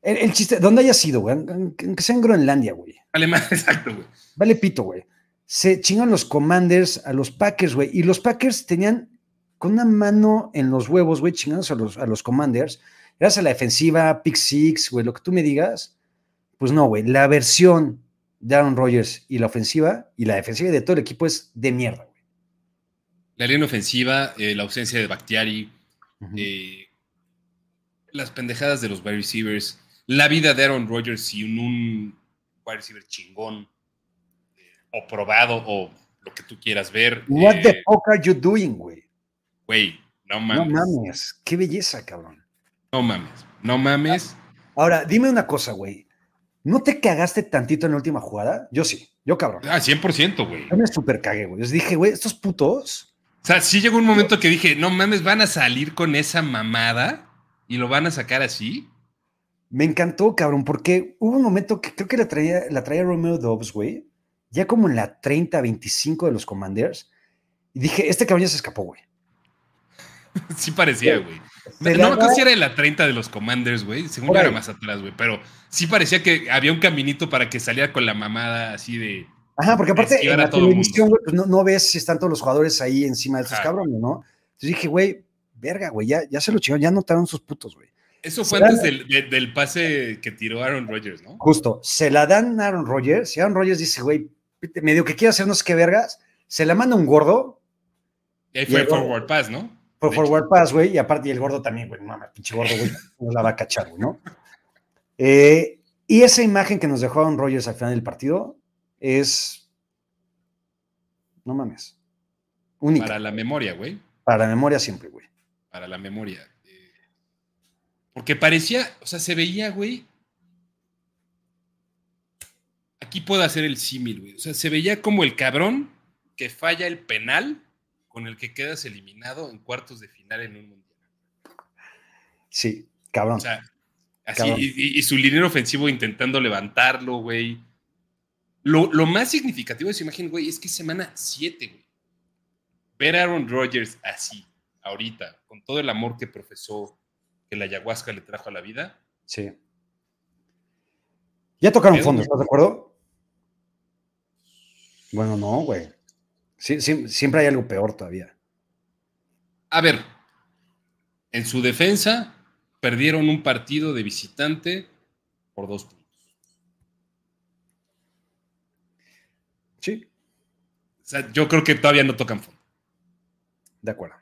El, chiste, ¿dónde haya sido, güey? Que sea en Groenlandia, güey. Más, exacto, güey. Vale pito, güey. Se chingan los Commanders a los Packers, güey. Y los Packers tenían con una mano en los huevos, güey, chingados a los, a los Commanders. Gracias a la defensiva, pick six, güey, lo que tú me digas. Pues no, güey. La versión de Aaron Rodgers y la ofensiva y la defensiva de todo el equipo es de mierda, güey. La línea ofensiva, eh, la ausencia de Bakhtiari, eh, las pendejadas de los wide receivers la vida de Aaron Rodgers sin un wide receiver chingón o probado o lo que tú quieras ver. What the eh, fuck are you doing, güey? Güey, no mames. No mames, qué belleza, cabrón. No mames, no mames. Ahora, dime una cosa, güey. ¿No te cagaste tantito en la última jugada? Yo sí, yo cabrón. Ah, 100%, güey. Yo me super cagué, güey. Yo dije, güey, estos putos. O sea, sí llegó un momento que dije, no mames, van a salir con esa mamada y lo van a sacar así. Me encantó, cabrón, porque hubo un momento que creo que la traía, la traía Romeo Dobbs, güey, ya como en la 30, 25 de los Commanders, y dije, este cabrón ya se escapó, güey. Sí parecía, güey. No me acuerdo si era en la 30 de los Commanders, güey. Según era más atrás, güey. Pero sí parecía que había un caminito para que saliera con la mamada así de. Ajá, porque aparte en la televisión, güey, pues no, ves si están todos los jugadores ahí encima de esos cabrones, ¿no? Entonces dije, güey, verga, güey, ya, ya se lo chingó, ya notaron sus putos, güey. Eso fue antes del, pase que tiró Aaron Rodgers, ¿no? Justo, se la dan a Aaron Rodgers y Aaron Rodgers dice, güey, medio que quiere hacer no sé qué vergas, se la manda un gordo. Y ahí fue forward pass, ¿no? Fue forward pass, güey, y aparte y el gordo también, güey, mamá, pinche gordo, güey, no la va a cachar, güey, ¿no? Eh, y esa imagen que nos dejó Aaron Rodgers al final del partido es, no mames, única. Para la memoria, güey. Para la memoria siempre, güey. Para la memoria. Porque parecía, o sea, se veía, güey. Aquí puedo hacer el símil, güey. O sea, se veía como el cabrón que falla el penal con el que quedas eliminado en cuartos de final en un mundial. Sí, cabrón. O sea, así, Y, su línea ofensivo intentando levantarlo, güey. Lo, lo, más significativo de esa imagen, güey, es que semana 7, güey. Ver a Aaron Rodgers así, ahorita, con todo el amor que profesó, que la ayahuasca le trajo a la vida. Sí. Ya tocaron fondo, ¿estás de acuerdo? Bueno, no, güey. Sí, siempre hay algo peor todavía. A ver, en su defensa perdieron un partido de visitante por dos puntos. Sí. O sea, yo creo que todavía no tocan fondo. De acuerdo.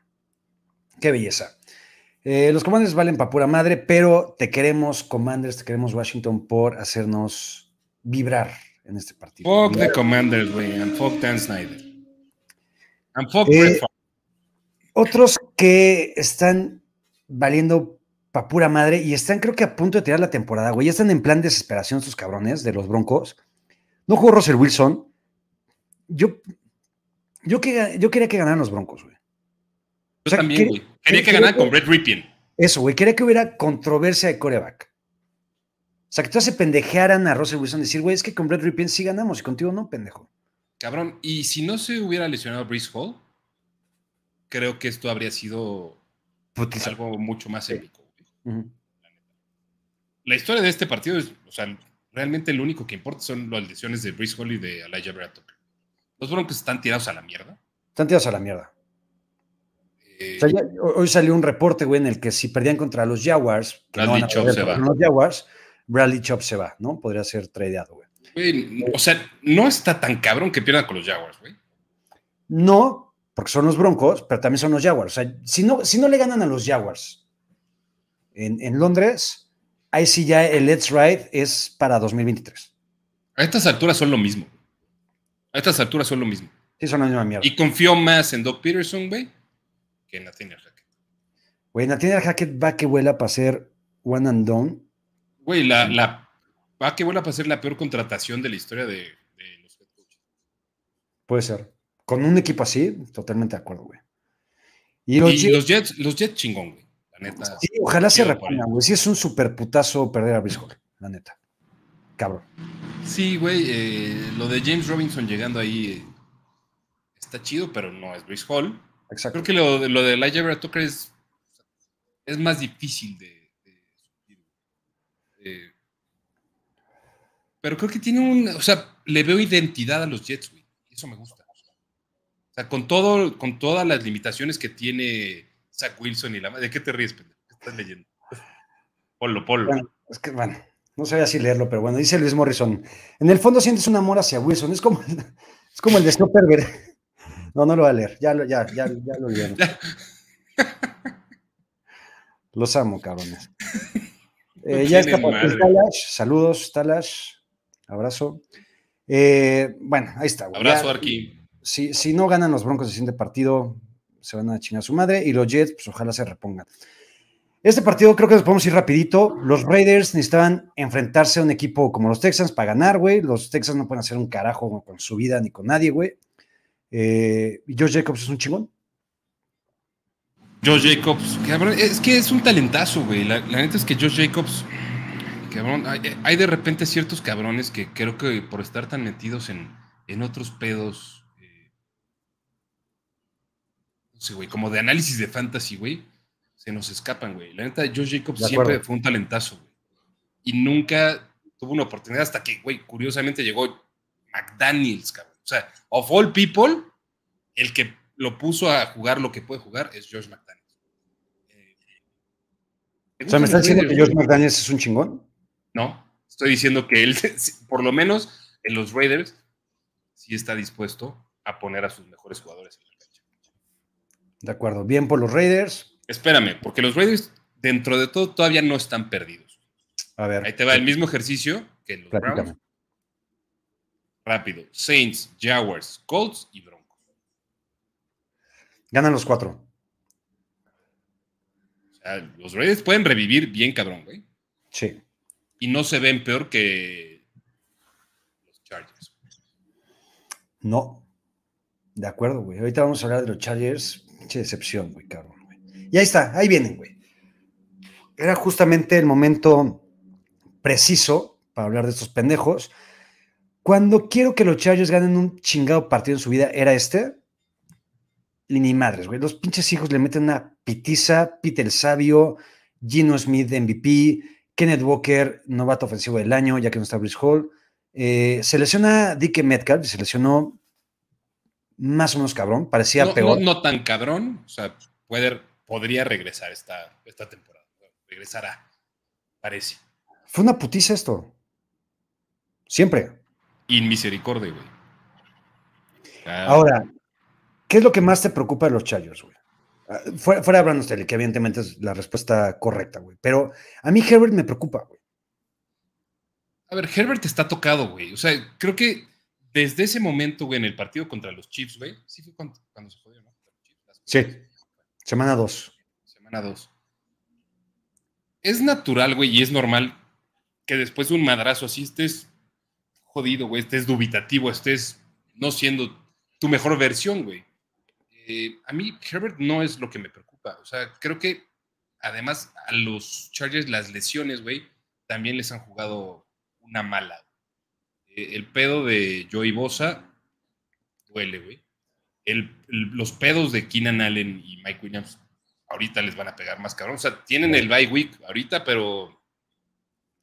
Qué belleza. Eh, los Commanders valen para pura madre, pero te queremos, Commanders, te queremos Washington por hacernos vibrar en este partido. Fuck the Commanders, güey, and fuck Dan Snyder. And fuck eh, Otros que están valiendo para pura madre y están creo que a punto de tirar la temporada, güey. Ya están en plan de desesperación estos cabrones de los Broncos. No jugó Russell Wilson. Yo, yo, yo quería que ganaran los Broncos, güey. Yo también, güey Quería que ganara con Brett Ripien. Eso, güey. Quería que hubiera controversia de coreback. O sea, que todos se pendejearan a Russell Wilson y decir, güey, es que con Brett Ripien sí ganamos y contigo no, pendejo. Cabrón, y si no se hubiera lesionado Brice Hall, creo que esto habría sido algo mucho más épico. La historia de este partido es, o sea, realmente lo único que importa son las lesiones de Brice Hall y de Elijah Braddock. Los Broncos están tirados a la mierda. Están tirados a la mierda. Eh, hoy salió un reporte, güey, en el que si perdían contra los Jaguars, que no se va. los Jaguars, Bradley Chop se va, ¿no? Podría ser tradeado, güey. O sea, no está tan cabrón que pierda con los Jaguars, güey. No, porque son los Broncos, pero también son los Jaguars. O sea, si no, si no le ganan a los Jaguars en, Londres, ahí sí ya el Let's Ride es para 2023. A estas alturas son lo mismo. A estas alturas son lo mismo. Sí, son la misma mierda. Y confío más en Doc Peterson, güey, que Nathaniel Hackett. Güey, Nathaniel Hackett va que vuela para ser one and done. Güey, la, la, va que vuela para ser la peor contratación de la historia de, los head coaches. Puede ser. Con un equipo así, totalmente de acuerdo, güey. Y, los, Jets, los Jets chingón, güey. La neta. Sí, ojalá se repongan, güey. Sí es un super putazo perder a Briscoe, la neta. Cabrón. Sí, güey. Eh, lo de James Robinson llegando ahí eh, está chido, pero no es Brice Hall. Exacto. Creo que lo, lo de Elijah Tucker es, es más difícil de, de, pero creo que tiene un, o sea, le veo identidad a los Jets, güey. Eso me gusta. O sea, con todo, con todas las limitaciones que tiene Zach Wilson y la ¿De qué te ríes, pendejo? ¿Qué estás leyendo? Polo, polo. es que, bueno, no sabía así leerlo, pero bueno, dice Luis Morrison. En el fondo sientes un amor hacia Wilson. Es como, es como el de Snowperver. No, no lo voy a leer. Ya, ya, ya, ya lo leí. Los amo, cabrones. Eh, ya está por Talash. Saludos, Talash. Abrazo. Eh, bueno, ahí está. Abrazo, Arqui. Si, si, no ganan los Broncos de siguiente partido, se van a chingar a su madre. Y los Jets, pues ojalá se repongan. Este partido creo que nos podemos ir rapidito. Los Raiders necesitaban enfrentarse a un equipo como los Texans para ganar, güey. Los Texans no pueden hacer un carajo con su vida ni con nadie, güey. Eh, y Josh Jacobs es un chingón. Josh Jacobs, cabrón, es que es un talentazo, güey. La, neta es que Josh Jacobs, cabrón, hay, de repente ciertos cabrones que creo que por estar tan metidos en, otros pedos, eh, no sé, güey, como de análisis de fantasy, güey, se nos escapan, güey. La neta, Josh Jacobs siempre fue un talentazo, güey. Y nunca tuvo una oportunidad hasta que, güey, curiosamente llegó McDaniels, cabrón. O sea, of all people, el que lo puso a jugar lo que puede jugar es George McDaniels. Eh, o sea, ¿me estás diciendo que George McDaniels es un chingón? No, estoy diciendo que él, por lo menos en los Raiders, sí está dispuesto a poner a sus mejores jugadores en la cancha. De acuerdo, bien por los Raiders. Espérame, porque los Raiders, dentro de todo, todavía no están perdidos. A ver. Ahí te va el mismo ejercicio que los Browns. Rápido. Saints, Jaguars, Colts y Broncos. Ganan los cuatro. O sea, los Raiders pueden revivir bien cabrón, güey. Sí. Y no se ven peor que los Chargers. No. De acuerdo, güey. Ahorita vamos a hablar de los Chargers. Qué decepción, güey, cabrón, güey. Y ahí está, ahí vienen, güey. Era justamente el momento preciso para hablar de estos pendejos cuando quiero que los Chargers ganen un chingado partido en su vida, ¿era este? Y ni madres, güey. Los pinches hijos le meten una pitiza, Peter el Sabio, Gino Smith MVP, Kenneth Walker, novato ofensivo del año, ya que no está Brice Hall. Eh, se lesiona Dickie Metcalf, se lesionó más o menos cabrón, parecía peor. No, tan cabrón, o sea, puede, podría regresar esta, esta temporada. Regresará, parece. Fue una putiza esto. Siempre. Inmisericordia, güey. Ahora, ¿qué es lo que más te preocupa de los Chargers, güey? Ah, fuera, fuera de Brandon que evidentemente es la respuesta correcta, güey. Pero a mí Herbert me preocupa, güey. A ver, Herbert está tocado, güey. O sea, creo que desde ese momento, güey, en el partido contra los Chiefs, güey, sí fue cuando, se jodió, ¿no? Sí, semana 2. Semana 2. Es natural, güey, y es normal que después de un madrazo así estés jodido, güey, estés dubitativo, estés no siendo tu mejor versión, güey. Eh, a mí Herbert no es lo que me preocupa. O sea, creo que además a los Chargers las lesiones, güey, también les han jugado una mala. Eh, el pedo de Joey Bosa duele, güey. los pedos de Keenan Allen y Mike Williams ahorita les van a pegar más cabrón. O sea, tienen el bye week ahorita, pero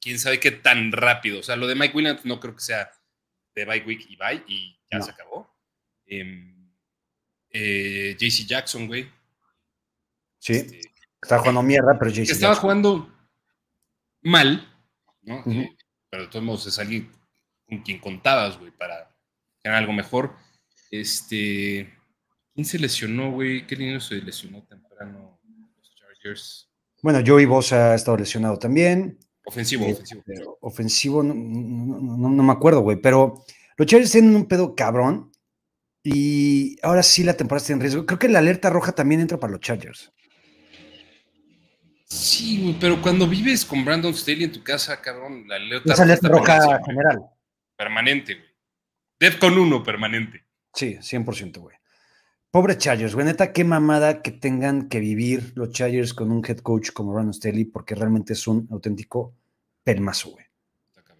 quién sabe qué tan rápido. O sea, lo de Mike Williams no creo que sea de bye week y bye y ya se acabó. Em, eh, JC Jackson, güey. Sí. Este, estaba jugando mierda, pero JC Estaba jugando mal, ¿no? Eh, pero de todos modos es alguien con quien contabas, güey, para ganar algo mejor. Este. ¿Quién se lesionó, güey? ¿Qué niño se lesionó temprano? Los Chargers. Bueno, Joey Bosa ha estado lesionado también. Ofensivo, eh, ofensivo. Ofensivo, no, no, me acuerdo, güey, pero los Chargers tienen un pedo cabrón y ahora sí la temporada está en riesgo. Creo que la alerta roja también entra para los Chargers. Sí, güey, pero cuando vives con Brandon Staley en tu casa, cabrón, la alerta, roja, alerta roja general. Permanente, güey. con uno permanente. Sí, 100%, güey. Pobre Chargers, güey. Neta, qué mamada que tengan que vivir los Chargers con un head coach como Brandon Staley, porque realmente es un auténtico pelmazo, güey.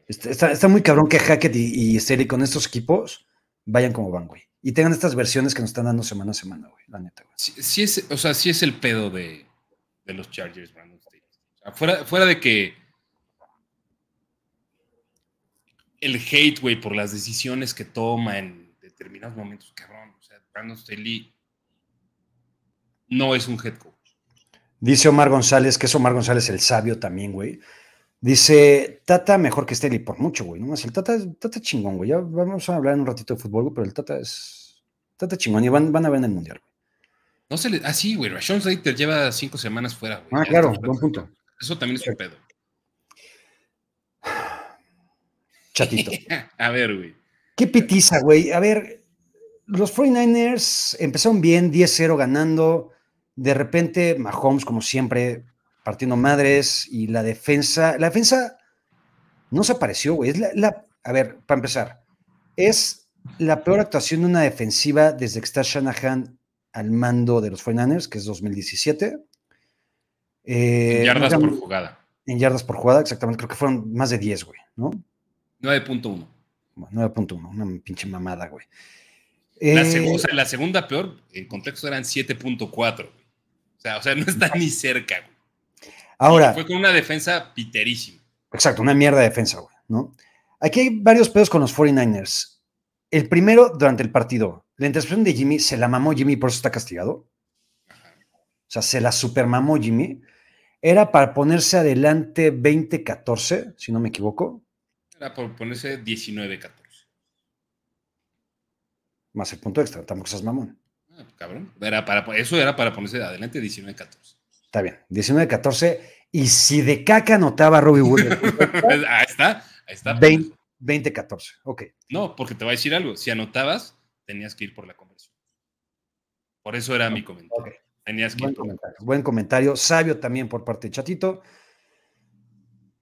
Está, muy cabrón que Hackett y, y con estos equipos vayan como van, güey. Y tengan estas versiones que nos están dando semana a semana, güey. La neta, güey. Sí, es, o sea, sí es el pedo de, los Chargers, Brandon Staley. fuera, fuera de que el hate, güey, por las decisiones que toma en determinados momentos, cabrón. O sea, Brandon Staley no es un head coach. Dice Omar González, que es Omar González el sabio también, güey. Dice, Tata mejor que Staley por mucho, güey. No el Tata, Tata chingón, güey. Ya vamos a hablar en un ratito de fútbol, pero el Tata es Tata chingón y van, van a ver en el Mundial, güey. No se le. Ah, sí, güey. Sean Slater lleva cinco semanas fuera, güey. Ah, claro, buen punto. Eso también es un pedo. Chatito. a ver, güey. Qué pitiza, güey. A ver, los 49ers empezaron bien, 10-0 ganando. De repente, Mahomes, como siempre, partiendo madres. Y la defensa. La defensa no se apareció, güey. Es la, a ver, para empezar, es la peor actuación de una defensiva desde que está Shanahan al mando de los 49ers, que es 2017. Eh, en yardas por jugada. En yardas por jugada, exactamente. Creo que fueron más de 10, güey, ¿no? 9.1. 9.1, una pinche mamada, güey. La, eh, la segunda peor, en contexto eran 7.4, güey. O sea, o sea, no está ni cerca, güey. Ahora. fue con una defensa piterísima. Exacto, una mierda de defensa, güey, ¿no? Aquí hay varios pedos con los 49ers. El primero, durante el partido, la intercepción de Jimmy se la mamó Jimmy, por eso está castigado. O sea, se la supermamó Jimmy. Era para ponerse adelante 20-14, si no me equivoco. Era por ponerse 19-14. Más el punto extra, tampoco seas mamón. Ah, cabrón. Era para, eso era para ponerse adelante 19-14. Está bien, 19-14. Y si de caca anotaba Robbie Wood. ahí está, ahí está. 20-14, ok. No, porque te voy a decir algo. Si anotabas, tenías que ir por la conversión. Por eso era mi comentario. Tenías que buen, comentario, buen comentario, sabio también por parte de Chatito. O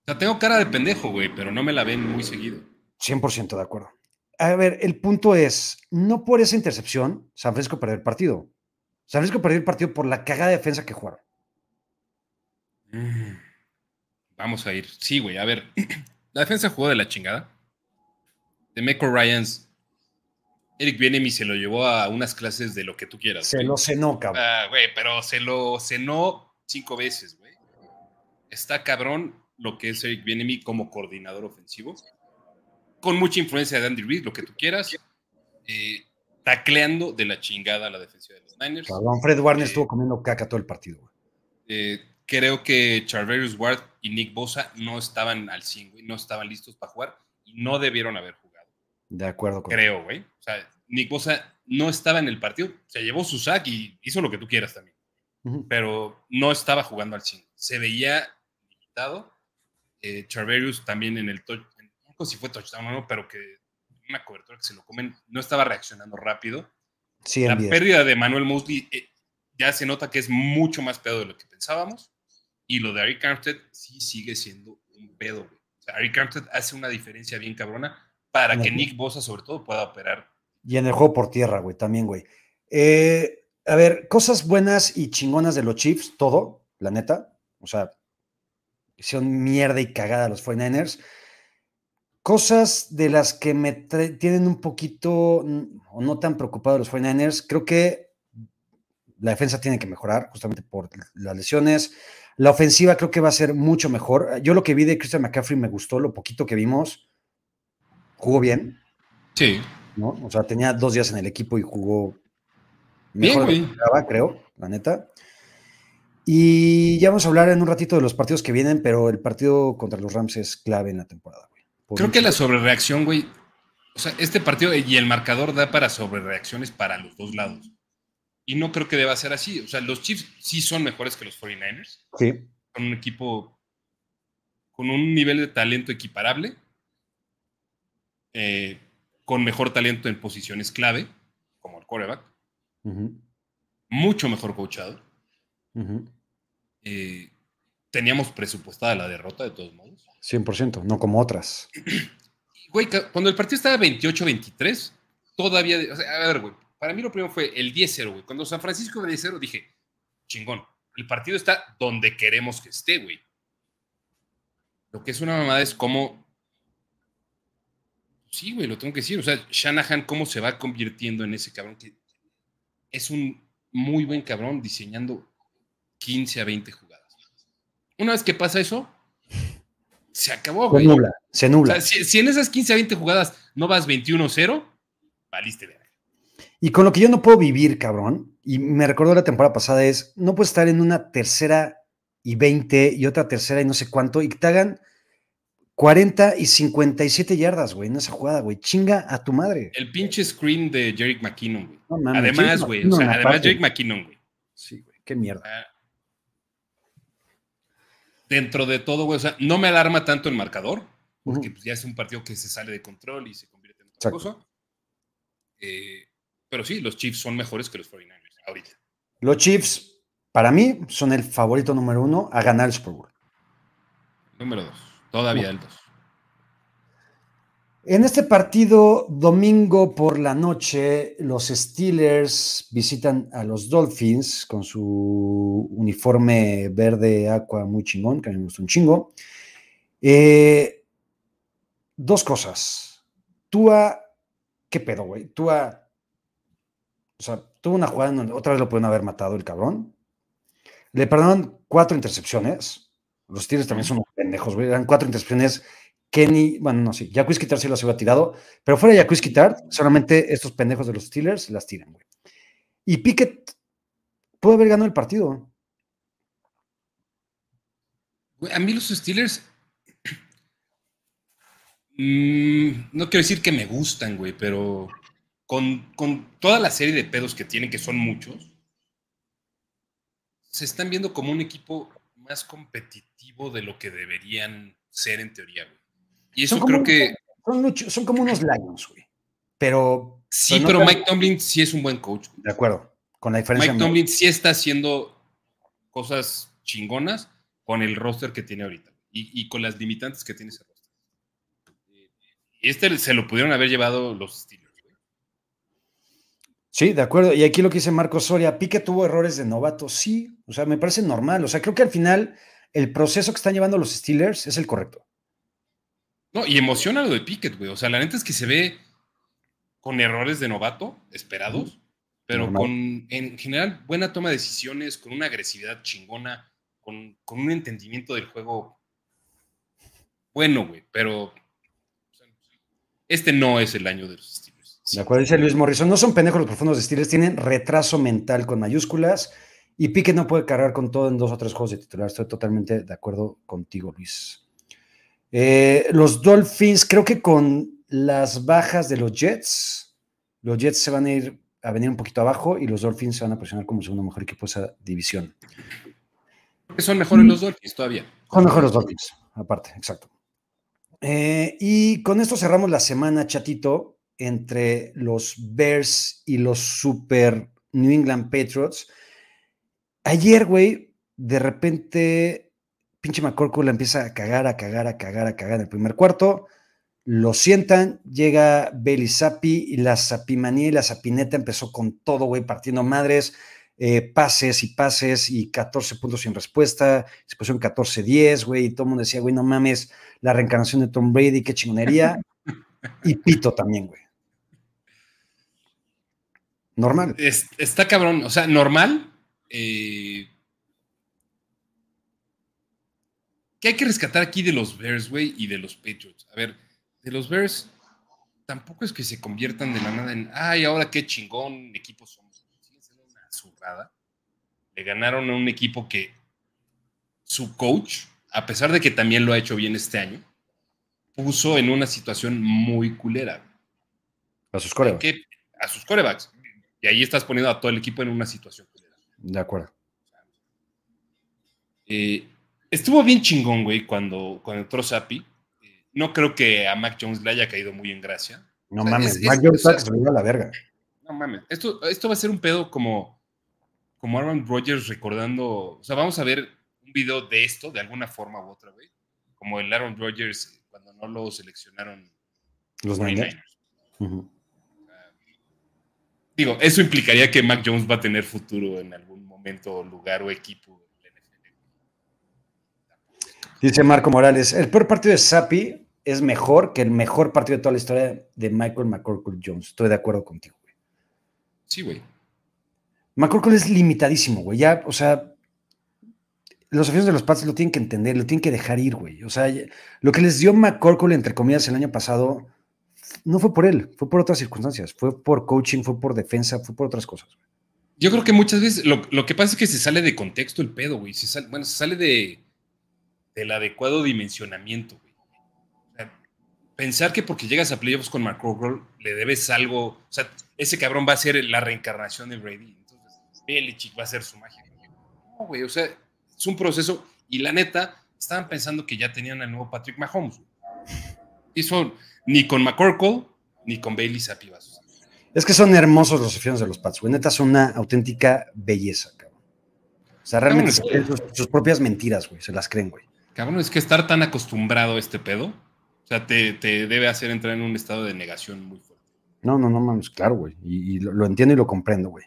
sea, tengo cara de pendejo, güey, pero no me la ven muy seguido. 100% de acuerdo. A ver, el punto es, no por esa intercepción, San Francisco perdió el partido. San Francisco perdió el partido por la cagada de defensa que jugaron. Vamos a ir. Sí, güey, a ver. La defensa jugó de la chingada. De Meco Ryans Eric Bienemi se lo llevó a unas clases de lo que tú quieras. Se lo cenó, cabrón. Ah, güey, pero se lo cenó cinco veces, güey. Está cabrón lo que es Eric Bienemi como coordinador ofensivo. Con mucha influencia de Andy Reid, lo que tú quieras. Eh, tacleando de la chingada a la defensa de los Niners. Cabrón, Fred Warner eh, estuvo comiendo caca todo el partido, güey. Eh, creo que Charverius Ward y Nick Bosa no estaban al 100, güey, no estaban listos para jugar y no debieron haber jugado. De acuerdo con Creo, güey. O sea, Nick Bosa no estaba en el partido. Se llevó su sack y hizo lo que tú quieras también. Pero no estaba jugando al 100. Se veía limitado. Eh, Charverius también en el touch, no sé si fue touchdown o no, pero que una cobertura que se lo comen, no estaba reaccionando rápido. Sí, la pérdida de Manuel Mosley eh, ya se nota que es mucho más pedo de lo que pensábamos. Y lo de Ari Armstead sí sigue siendo un pedo, güey. O sea, Ari Armstead hace una diferencia bien cabrona para que Nick Bosa, sobre todo, pueda operar. Y en el juego por tierra, güey, también, güey. Eh, a ver, cosas buenas y chingonas de los Chiefs, todo, la neta. O sea, hicieron mierda y cagada los 49ers. Cosas de las que me tienen un poquito o no tan preocupado los 49ers, creo que la defensa tiene que mejorar justamente por las lesiones. La ofensiva creo que va a ser mucho mejor. Yo lo que vi de Christian McCaffrey me gustó, lo poquito que vimos. Jugó bien. Sí. ¿no? O sea, tenía dos días en el equipo y jugó mejor bien, creo, la neta. Y ya vamos a hablar en un ratito de los partidos que vienen, pero el partido contra los Rams es clave en la temporada, güey. Creo que la sobrereacción, güey. O sea, este partido y el marcador da para sobrereacciones para los dos lados. Y no creo que deba ser así. O sea, los Chiefs sí son mejores que los 49ers. Sí. Son un equipo con un nivel de talento equiparable. Eh, con mejor talento en posiciones clave, como el quarterback, mucho mejor coachado. Eh, teníamos presupuestada la derrota de todos modos. 100%, no como otras. Güey, cuando el partido estaba 28-23, todavía, a ver, güey, para mí lo primero fue el 10-0, güey. Cuando San Francisco de 10-0 dije, chingón, el partido está donde queremos que esté, güey. Lo que es una mamada es cómo Sí, güey, lo tengo que decir. O sea, Shanahan, cómo se va convirtiendo en ese cabrón que es un muy buen cabrón diseñando 15 a 20 jugadas. Una vez que pasa eso, se acabó, güey. Se nubla, se nubla. si, en esas 15 a 20 jugadas no vas 21-0, valiste de Y con lo que yo no puedo vivir, cabrón, y me recordó la temporada pasada, es no puedes estar en una tercera y 20 y otra tercera y no sé cuánto, y que te hagan 40 y 57 yardas, güey, en esa jugada, güey. Chinga a tu madre. El pinche screen de Jerick McKinnon, güey. además, güey. O sea, además Jerick McKinnon, güey. Sí, güey. Qué mierda. Ah. dentro de todo, güey. O sea, no me alarma tanto el marcador, porque pues, ya es un partido que se sale de control y se convierte en otra cosa. Eh, pero sí, los Chiefs son mejores que los 49ers ahorita. Los Chiefs, para mí, son el favorito número uno a ganar el Super Bowl. Número dos. Todavía el 2. En este partido, domingo por la noche, los Steelers visitan a los Dolphins con su uniforme verde aqua muy chingón, que a mí me gusta un chingo. Eh, dos cosas. Tua, ¿qué pedo, güey? Tua, o sea, tuvo una jugada en donde otra vez lo pueden haber matado el cabrón. Le perdonaron cuatro intercepciones. Los Steelers también son pendejos, güey. Eran cuatro intercepciones. Kenny, bueno, no sé, Jacques Kitar sí las iba tirado, pero fuera de Jacques Kitar, solamente estos pendejos de los Steelers las tiran, güey. Y Pickett pudo haber ganado el partido. a mí los Steelers mm, no quiero decir que me gustan, güey, pero con, con, toda la serie de pedos que tienen, que son muchos, se están viendo como un equipo más competitivo de lo que deberían ser en teoría, güey. Y eso creo que. Son, como unos Lions, güey. Pero. Sí, pero, Mike Tomlin sí es un buen coach. De acuerdo. Con la diferencia. Mike Tomlin sí está haciendo cosas chingonas con el roster que tiene ahorita y, con las limitantes que tiene ese roster. Y este se lo pudieron haber llevado los Steelers. Sí, de acuerdo. Y aquí lo que dice Marco Soria, Pique tuvo errores de novato. Sí, o sea, me parece normal. O sea, creo que al final el proceso que están llevando los Steelers es el correcto. No, y emociona lo de Pickett, güey. O sea, la neta es que se ve con errores de novato esperados, pero con, en general, buena toma de decisiones, con una agresividad chingona, con, con un entendimiento del juego bueno, güey. Pero este no es el año de los. De acuerdo, dice Luis Morrison, no son pendejos los profundos de Steelers, tienen retraso mental con mayúsculas y Pique no puede cargar con todo en dos o tres juegos de titular. Estoy totalmente de acuerdo contigo, Luis. Eh, los Dolphins, creo que con las bajas de los Jets, los Jets se van a ir a venir un poquito abajo y los Dolphins se van a posicionar como segundo mejor equipo de esa división. Son mejores los Dolphins todavía. Son mejores los Dolphins, aparte, exacto. Eh, y con esto cerramos la semana, chatito entre los Bears y los Super New England Patriots. Ayer, güey, de repente, pinche McCorkle la empieza a cagar, a cagar, a cagar, a cagar en el primer cuarto. Lo sientan, llega Bailey Zappi y la Zapimanía y la Zapineta empezó con todo, güey, partiendo madres. eh, pases y pases y 14 puntos sin respuesta, se pusieron 14-10, güey, y todo el mundo decía, güey, no mames, la reencarnación de Tom Brady, qué chingonería. y Pito también, güey. Normal. está cabrón, o sea, normal. Eh, ¿Qué hay que rescatar aquí de los Bears, güey, y de los Patriots? A ver, de los Bears, tampoco es que se conviertan de la nada en, ay, ahora qué chingón equipo somos. Una zurrada. Le ganaron a un equipo que su coach, a pesar de que también lo ha hecho bien este año, puso en una situación muy culera. A sus corebacks. A sus corebacks. Y ahí estás poniendo a todo el equipo en una situación. De acuerdo. Eh, estuvo bien chingón, güey, cuando, cuando entró Sapi. Eh, no creo que a Mac Jones le haya caído muy en gracia. No mames, Mac Jones se a la verga. No mames, esto, esto va a ser un pedo como, como Aaron Rodgers recordando. O sea, vamos a ver un video de esto de alguna forma u otra, güey. Como el Aaron Rodgers cuando no lo seleccionaron los Niners. Digo, eso implicaría que Mac Jones va a tener futuro en algún momento, lugar o equipo Dice Marco Morales, el peor partido de Sapi es mejor que el mejor partido de toda la historia de Michael McCorkle Jones. Estoy de acuerdo contigo, güey. Sí, güey. McCorkle es limitadísimo, güey. Ya, o sea, los aficionados de los Pats lo tienen que entender, lo tienen que dejar ir, güey. O sea, lo que les dio McCorkle, entre comillas, el año pasado, no fue por él, fue por otras circunstancias. Fue por coaching, fue por defensa, fue por otras cosas. Yo creo que muchas veces lo, que pasa es que se sale de contexto el pedo, güey. bueno, se sale de del adecuado dimensionamiento. Güey. pensar que porque llegas a playoffs con McCorkle le debes algo, o sea, ese cabrón va a ser la reencarnación de Brady. Entonces, Belichick va a ser su magia. No, güey, o sea, es un proceso. Y la neta, estaban pensando que ya tenían al nuevo Patrick Mahomes. Y son ni con McCorkle ni con Bailey Zappi Es que son hermosos los aficionados de los Pats, güey. Neta, son una auténtica belleza, cabrón. O sea, realmente sus, propias mentiras, güey. Se las creen, güey. Cabrón, es que estar tan acostumbrado a este pedo, o sea, te, debe hacer entrar en un estado de negación muy fuerte. No, no, no, mames, claro, güey. Y, lo, entiendo y lo comprendo, güey.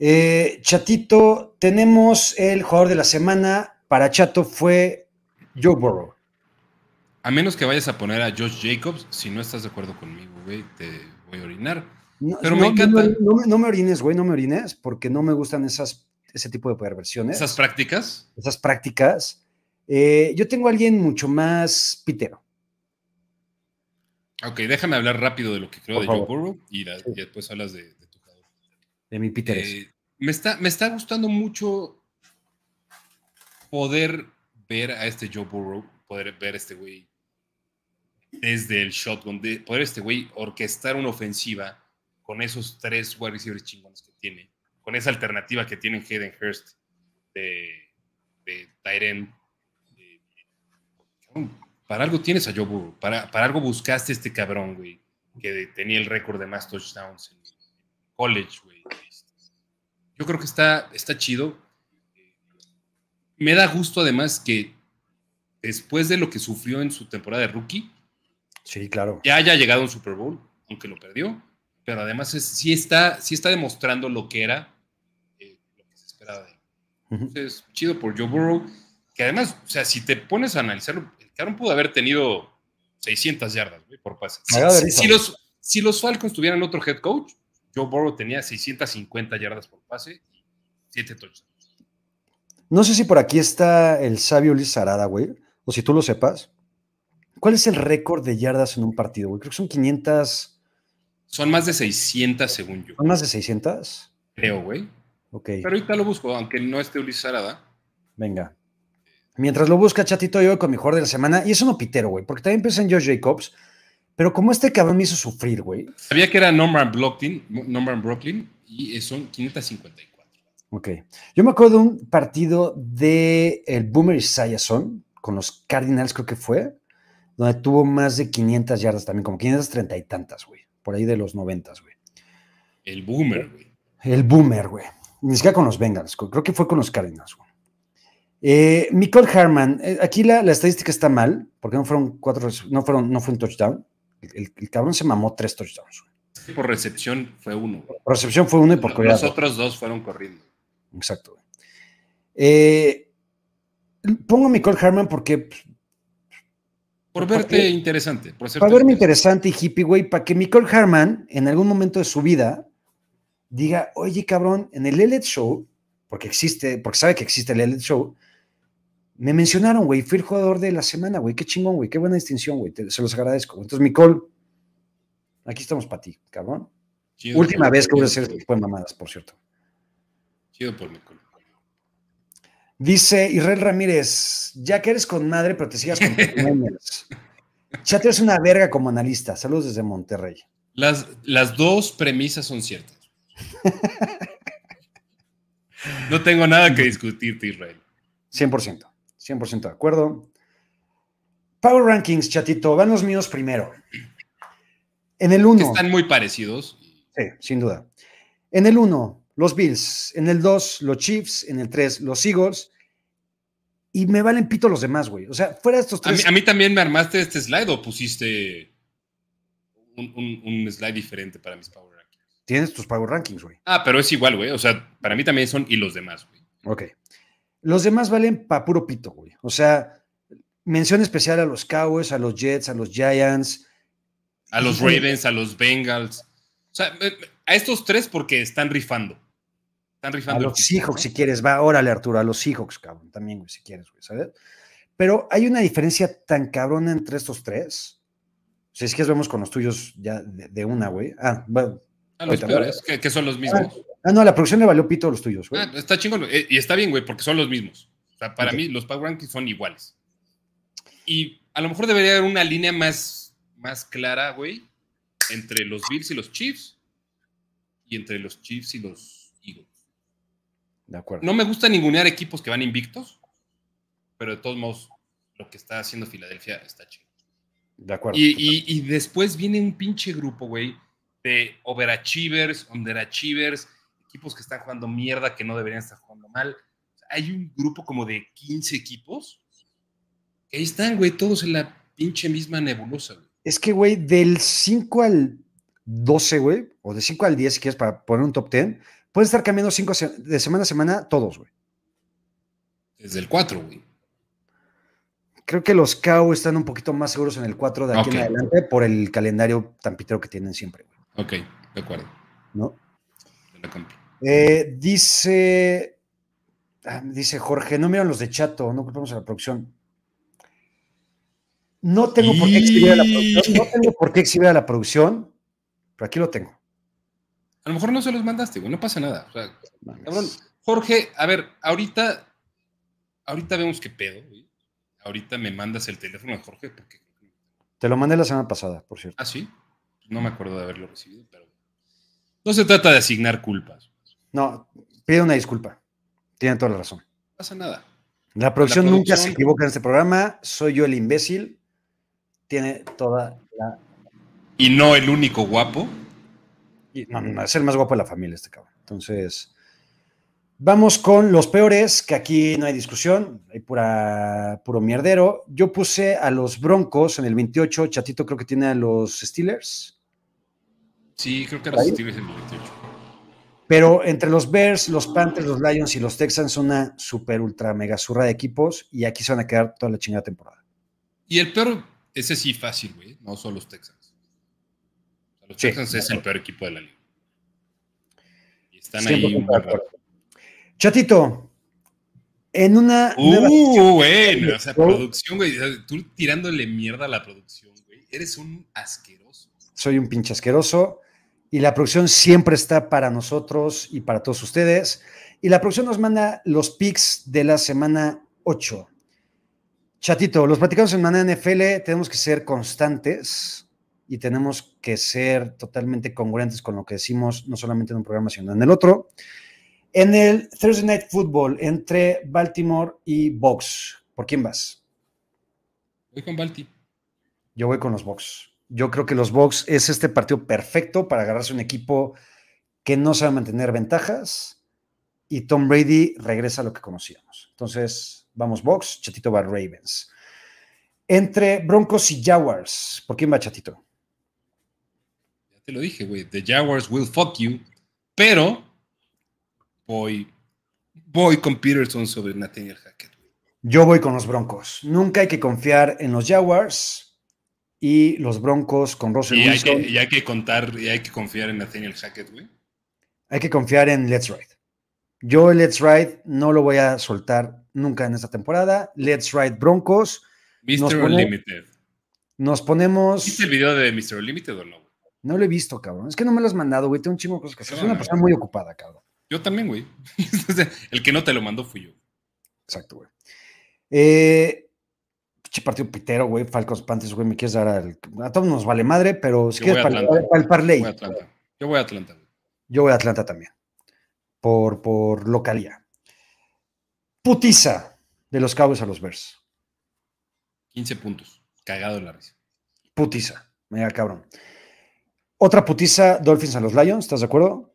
Eh, Chatito, tenemos el jugador de la semana. Para Chato fue Joe Burrow. A menos que vayas a poner a Josh Jacobs, si no estás de acuerdo conmigo, güey, te voy a orinar. Pero me encanta. No, me orines, güey, no me orines, porque no me gustan esas, ese tipo de perversiones. ¿Esas prácticas? Esas prácticas. Eh, yo tengo a alguien mucho más pitero. Ok, déjame hablar rápido de lo que creo de Joe Burrow y, después hablas de, tu jugador. De mi Peter. Eh, me, está, me está gustando mucho poder ver a este Joe Burrow, poder ver a este güey desde el shotgun, de poder este güey orquestar una ofensiva con esos tres wide receivers chingones que tiene, con esa alternativa que tiene Hayden Hurst de, de para algo tienes a Joe Burrow, para, para algo buscaste este cabrón, güey, que tenía el récord de más touchdowns en college, güey. Yo creo que está, está chido. Me da gusto además que después de lo que sufrió en su temporada de rookie, sí, claro. ya haya llegado a un Super Bowl, aunque lo perdió, pero además sí, está, sí está demostrando lo que era, eh, lo que se esperaba de él. Entonces, chido por Joe Burrow que además, o sea, si te pones a analizarlo, el cabrón pudo haber tenido 600 yardas por pase. Si, los, si los Falcons tuvieran otro head coach, Joe Burrow tenía 650 yardas por pase y 7 touchdowns. No sé si por aquí está el sabio Luis Arada, güey, o si tú lo sepas. ¿Cuál es el récord de yardas en un partido, güey? Creo que son 500. Son más de 600, según yo. ¿Son más de 600? Creo, güey. Ok. Pero ahorita lo busco, aunque no esté Ulises Arada. Venga. Mientras lo busca Chatito, yo con mi jugador de la semana, y eso no pitero, güey, porque también pensé en Josh Jacobs, pero como este cabrón me hizo sufrir, güey. Sabía que era Norman Brooklyn, Norman Brooklyn, y son 554. Ok. Yo me acuerdo de un partido de el Boomer Esiason con los Cardinals, creo que fue, donde tuvo más de 500 yardas también, como 530 y tantas, güey, por ahí de los 90, güey. El Boomer, güey. El Boomer, güey. Ni siquiera con los Bengals, creo que fue con los Cardinals, güey. Eh, Nicole Harman, eh, aquí la, estadística está mal, porque no fueron cuatro, no fueron, no fue un touchdown. El, cabrón se mamó tres touchdowns. por recepción fue uno. Por recepción fue uno y por Los otros dos fueron corriendo. Exacto. Eh, pongo a Nicole Harman porque. Pues, por verte interesante. para verme interesante y hippie, güey, para que Nicole Harman en algún momento de su vida diga, oye, cabrón, en el Elliot Show, porque existe, porque sabe que existe el Elliot Show, me mencionaron, güey, fui el jugador de la semana, güey, qué chingón, güey, qué buena distinción, güey, se los agradezco. Entonces, Nicole, aquí estamos para ti, cabrón. Última vez que voy a hacer este tipo de mamadas, por cierto. Chido por Nicole. Dice Israel Ramírez, ya que eres con madre, pero te sigas con tus Chato es una verga como analista. Saludos desde Monterrey. Las, las dos premisas son ciertas. no tengo nada que discutirte, Israel. 100%, 100% de acuerdo. Power Rankings, chatito, van los míos primero. En el 1. Están muy parecidos. Sí, sin duda. En el 1, los Bills. En el 2, los Chiefs. En el 3, los Eagles. Y me valen pito los demás, güey. O sea, fuera de estos tres. A mí, también me armaste este slide o pusiste un, slide diferente para mis Power Rankings. Tienes tus Power Rankings, güey. Ah, pero es igual, güey. O sea, para mí también son y los demás, güey. Ok. Los demás valen pa' puro pito, güey. O sea, mención especial a los Cowboys, a los Jets, a los Giants. A los Ravens, a los Bengals. O sea, a estos tres porque están rifando. Están rifando. A los Seahawks, si quieres, va, órale, Arturo, a los Seahawks, cabrón, también, güey, si quieres, güey, ¿sabes? Pero hay una diferencia tan cabrona entre estos tres. O sea, es que vemos con los tuyos ya de, una, güey. Ah, bueno. A los peores, que, son los mismos. Ah, no, la producción le valió pito a los tuyos, güey. Ah, está chingón. Eh, y está bien, güey, porque son los mismos. O sea, para mí los Power Rankings son iguales. Y a lo mejor debería haber una línea más, más clara, güey, entre los Bills y los Chiefs y entre los Chiefs y los. De acuerdo. No me gusta ningunear equipos que van invictos, pero de todos modos, lo que está haciendo Filadelfia está chido. De acuerdo. Y, después viene un pinche grupo, güey, de overachievers, underachievers, equipos que están jugando mierda que no deberían estar jugando mal. Hay un grupo como de 15 equipos ahí están, güey, todos en la pinche misma nebulosa, güey. Es que, güey, del 5 al 12, güey, o de 5 al 10, si quieres, para poner un top 10, pueden estar cambiando cinco de semana a semana todos, güey. Desde el 4, güey. Creo que los Cow están un poquito más seguros en el 4 de aquí en adelante por el calendario tan pitero que tienen siempre, güey. Ok, de acuerdo. ¿No? Eh, dice, ah, dice Jorge, no miran los de chato, no culpamos a la producción. No tengo por qué exhibir a la producción, no tengo por qué exhibir a la producción, pero aquí lo tengo. A lo mejor no se los mandaste, güey, no pasa nada. Jorge, a ver, ahorita, ahorita vemos qué pedo, güey. Ahorita me mandas el teléfono de Jorge porque... Te lo mandé la semana pasada, por cierto. Ah, sí. No me acuerdo de haberlo recibido, pero no se trata de asignar culpas. No, pide una disculpa. Tienen toda la razón. No pasa nada. La producción, nunca se equivoca en este programa. Soy yo el imbécil tiene toda la. Y no el único guapo. no, no, es el más guapo de la familia, este cabrón. Entonces, vamos con los peores, que aquí no hay discusión, hay pura, puro mierdero. Yo puse a los Broncos en el 28, Chatito creo que tiene a los Steelers. Sí, creo que a los Steelers en el 28. Pero entre los Bears, los Panthers, los Lions y los Texans, una super ultra mega zurra de equipos y aquí se van a quedar toda la chingada temporada. Y el peor ese sí fácil, güey. No son los Texans. Los Texans es el peor equipo de la liga. Y están ahí. Chatito, en una. Uh, bueno, o sea, producción, güey. Tú tirándole mierda a la producción, güey. Eres un asqueroso. Soy un pinche asqueroso. Y la producción siempre está para nosotros y para todos ustedes. Y la producción nos manda los picks de la semana 8. Chatito, los platicamos en Manera NFL tenemos que ser constantes y tenemos que ser totalmente congruentes con lo que decimos, no solamente en un programa, sino en el otro. En el Thursday Night Football entre Baltimore y Box, ¿por quién vas? Voy con Balti. Yo voy con los Box. Yo creo que los Box es este partido perfecto para agarrarse un equipo que no sabe mantener ventajas y Tom Brady regresa a lo que conocíamos. Entonces, Vamos Box, Chatito va Ravens. Entre Broncos y Jaguars, ¿por quién va Chatito? Te lo dije, güey. The Jaguars will fuck you. Pero voy, voy con Peterson sobre Nathaniel Hackett. Yo voy con los Broncos. Nunca hay que confiar en los Jaguars y los Broncos con Russell y Wilson. Hay que, y hay que contar y hay que confiar en Nathaniel Hackett, güey. Hay que confiar en Let's Ride. Yo Let's Ride no lo voy a soltar nunca en esta temporada. Let's Ride Broncos. Mr. Unlimited. Nos ponemos. ¿Viste el video de Mr. Unlimited o no? No lo he visto, cabrón. Es que no me lo has mandado, güey. Tengo un chingo de cosas que hacer. Soy una persona muy ocupada, cabrón. Yo también, güey. el que no te lo mandó fui yo. Exacto, güey. Eh, partido pitero, güey. Falcons Panthers, güey. Me quieres dar al. A todos nos vale madre, pero si quieres para, el parlay. Yo voy a Atlanta. Yo voy a Atlanta también. Por, por localía. Putiza de los Cowboys a los Bears. 15 puntos. Cagado en la risa. Putiza. Mira, cabrón. Otra putiza, Dolphins a los Lions, ¿estás de acuerdo?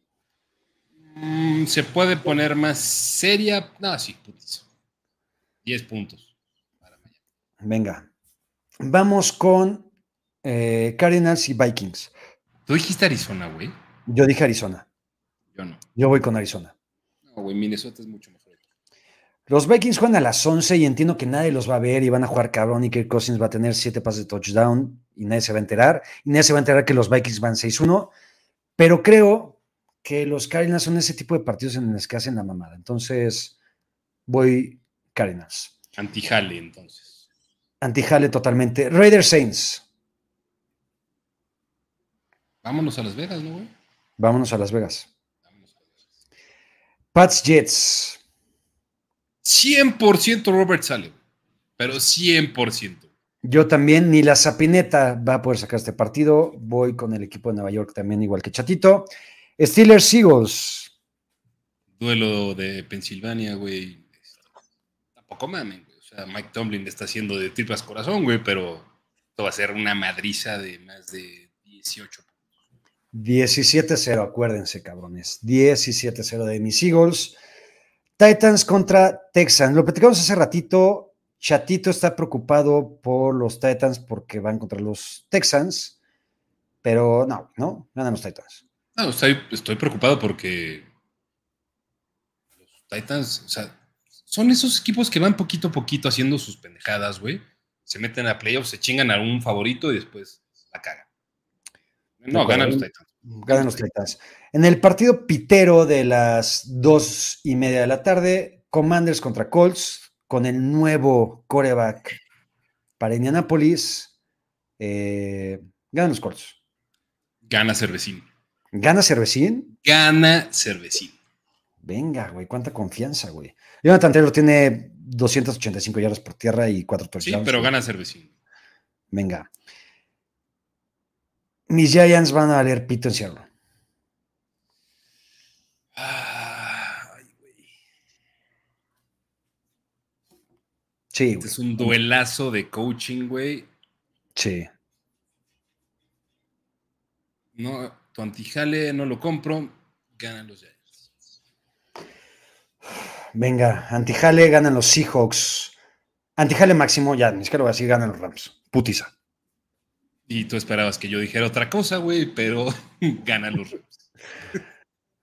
Mm, se puede poner más seria. No, sí, putiza. 10 puntos. Venga. Vamos con eh, Cardinals y Vikings. ¿Tú dijiste Arizona, güey? Yo dije Arizona. Yo no. Yo voy con Arizona. No, güey, Minnesota es mucho mejor. Los Vikings juegan a las 11 y entiendo que nadie los va a ver y van a jugar cabrón y que Cousins va a tener 7 pases de touchdown y nadie se va a enterar. Y nadie se va a enterar que los Vikings van 6-1. Pero creo que los Cardinals son ese tipo de partidos en los que hacen la mamada. Entonces, voy Cardinals. Antijale, entonces. Antijale totalmente. Raiders Saints. Vámonos a Las Vegas, ¿no, güey? Vámonos a Las Vegas. Pats Jets. 100% Robert sale, pero 100%. Yo también, ni la Zapineta va a poder sacar este partido. Voy con el equipo de Nueva York también, igual que Chatito. Steelers Eagles. Duelo de Pensilvania, güey. Tampoco mamen, güey. O sea, Mike Tomlin está haciendo de tripas corazón, güey, pero esto va a ser una madriza de más de 18 puntos. 17-0, acuérdense, cabrones. 17-0 de mis Eagles. Titans contra Texans. Lo platicamos hace ratito. Chatito está preocupado por los Titans porque van contra los Texans. Pero no, no, ganan los Titans. No, estoy, estoy preocupado porque los Titans, o sea, son esos equipos que van poquito a poquito haciendo sus pendejadas, güey. Se meten a playoffs, se chingan a un favorito y después la cagan. No, ganan los Titans. Ganan los Titans. En el partido pitero de las dos y media de la tarde, Commanders contra Colts, con el nuevo coreback para Indianapolis. Eh, ganan los Colts. Gana Cervecín. ¿Gana Cervecín? Gana Cervecín. Venga, güey, cuánta confianza, güey. Jonathan Taylor tiene 285 yardas por tierra y cuatro touchdowns. Sí, pero gana Cervecín. Venga. Mis Giants van a leer pito en Seattle. Sí, este es un duelazo de coaching, güey. Sí. No, tu antijale no lo compro. Ganan los Giants. Venga, antijale ganan los Seahawks. Antijale máximo, ya, ni siquiera lo voy a decir, ganan los Rams. Putiza. Y tú esperabas que yo dijera otra cosa, güey, pero ganan los Rams.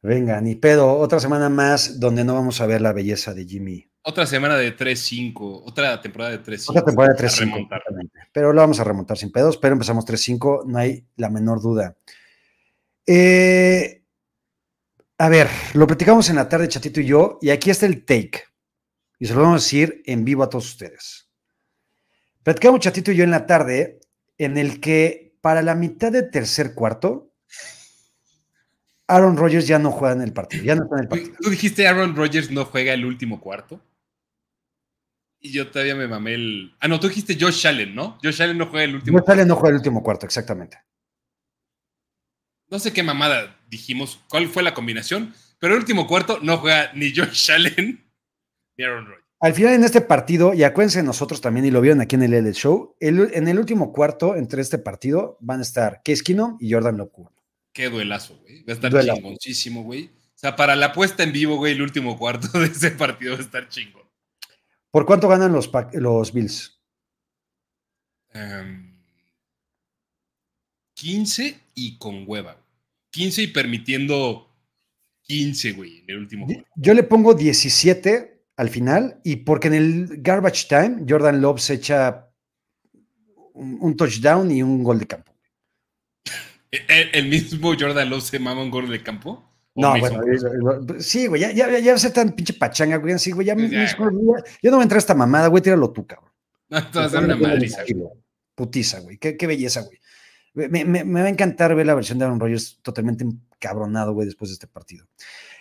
Venga, ni pedo. Otra semana más donde no vamos a ver la belleza de Jimmy. Otra semana de 3-5, otra temporada de 3-5. Otra temporada de 3-5. Pero lo vamos a remontar sin pedos, pero empezamos 3-5, no hay la menor duda. Eh, a ver, lo platicamos en la tarde, Chatito y yo, y aquí está el take. Y se lo vamos a decir en vivo a todos ustedes. Platicamos, Chatito y yo, en la tarde en el que para la mitad del tercer cuarto, Aaron Rodgers ya no juega en el partido, ya no está en el partido. ¿Tú dijiste Aaron Rodgers no juega el último cuarto? Y yo todavía me mamé el... Ah, no, tú dijiste Josh Allen, ¿no? Josh Allen no juega el último Josh Allen no juega el último cuarto, exactamente. No sé qué mamada dijimos, cuál fue la combinación, pero el último cuarto no juega ni Josh Allen ni Aaron Rodgers. Al final en este partido, y acuérdense nosotros también, y lo vieron aquí en el L Show, en el último cuarto entre este partido van a estar Case Keenum y Jordan Love Qué duelazo, güey. Va a estar chingoncísimo, güey. O sea, para la apuesta en vivo, güey, el último cuarto de ese partido va a estar chingón. ¿Por cuánto ganan los, los Bills? Um, 15 y con hueva. 15 y permitiendo 15, güey, en el último juego. Yo le pongo 17 al final y porque en el garbage time Jordan Love se echa un, touchdown y un gol de campo. ¿El, mismo Jordan Love se mama un gol de campo? No, bueno, sí, güey, ya, ya, ya va a ser tan pinche pachanga, güey, sí, güey, ya, ya, yo no voy a entrar esta mamada, güey, tíralo tú, cabrón. No, te vas a una madriza. Putiza, güey, qué, qué belleza, güey. Me, me, me, va a encantar ver la versión de Aaron Rodgers totalmente encabronado, güey, después de este partido.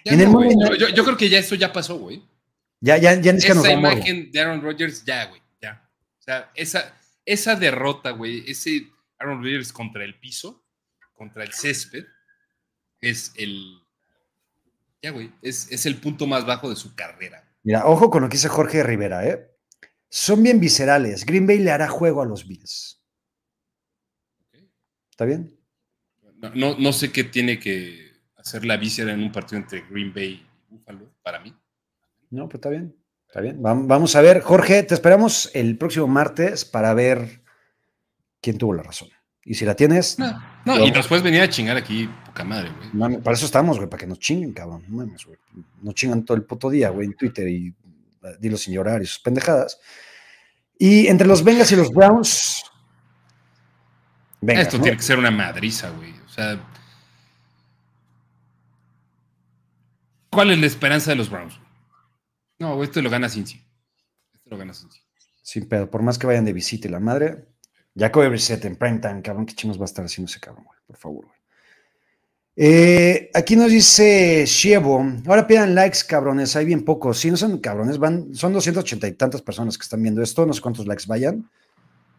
yo, yo, creo que ya eso ya pasó, güey. Ya, ya, ya Esa imagen de Aaron Rodgers, ya, güey, ya. O sea, esa, esa derrota, güey, ese Aaron Rodgers contra el piso, contra el césped, es el. Ya, güey, es, es el punto más bajo de su carrera. Mira, ojo con lo que dice Jorge Rivera, ¿eh? Son bien viscerales. Green Bay le hará juego a los Bills. ¿Está bien? No, no, sé qué tiene que hacer la víscera en un partido entre Green Bay y Buffalo, para mí. No, pues está bien. Está bien. Vamos a ver. Jorge, te esperamos el próximo martes para ver quién tuvo la razón. Y si la tienes. No, y nos puedes venir a chingar aquí, poca madre, güey. para eso estamos, güey, para que nos chinguen, cabrón. No mames, güey. Nos chingan todo el puto día, güey, en Twitter y eh, dilo sin llorar y sus pendejadas. Y entre los Bengals y los Browns, esto tiene que ser una madriza, güey. O sea. ¿Cuál es la esperanza de los Browns? No, esto lo gana Cincy. Esto lo gana Cincy. Sin pedo, por más que vayan de visita y la madre. Jacob Brissett en primetime, cabrón, ¿qué chinos va a estar haciendo ese cabrón, güey? Por favor, güey. Eh, aquí nos dice Shievo, ahora pidan likes, cabrones, hay bien pocos. Si no son cabrones, van, son 280 y tantas personas que están viendo esto, no sé cuántos likes vayan.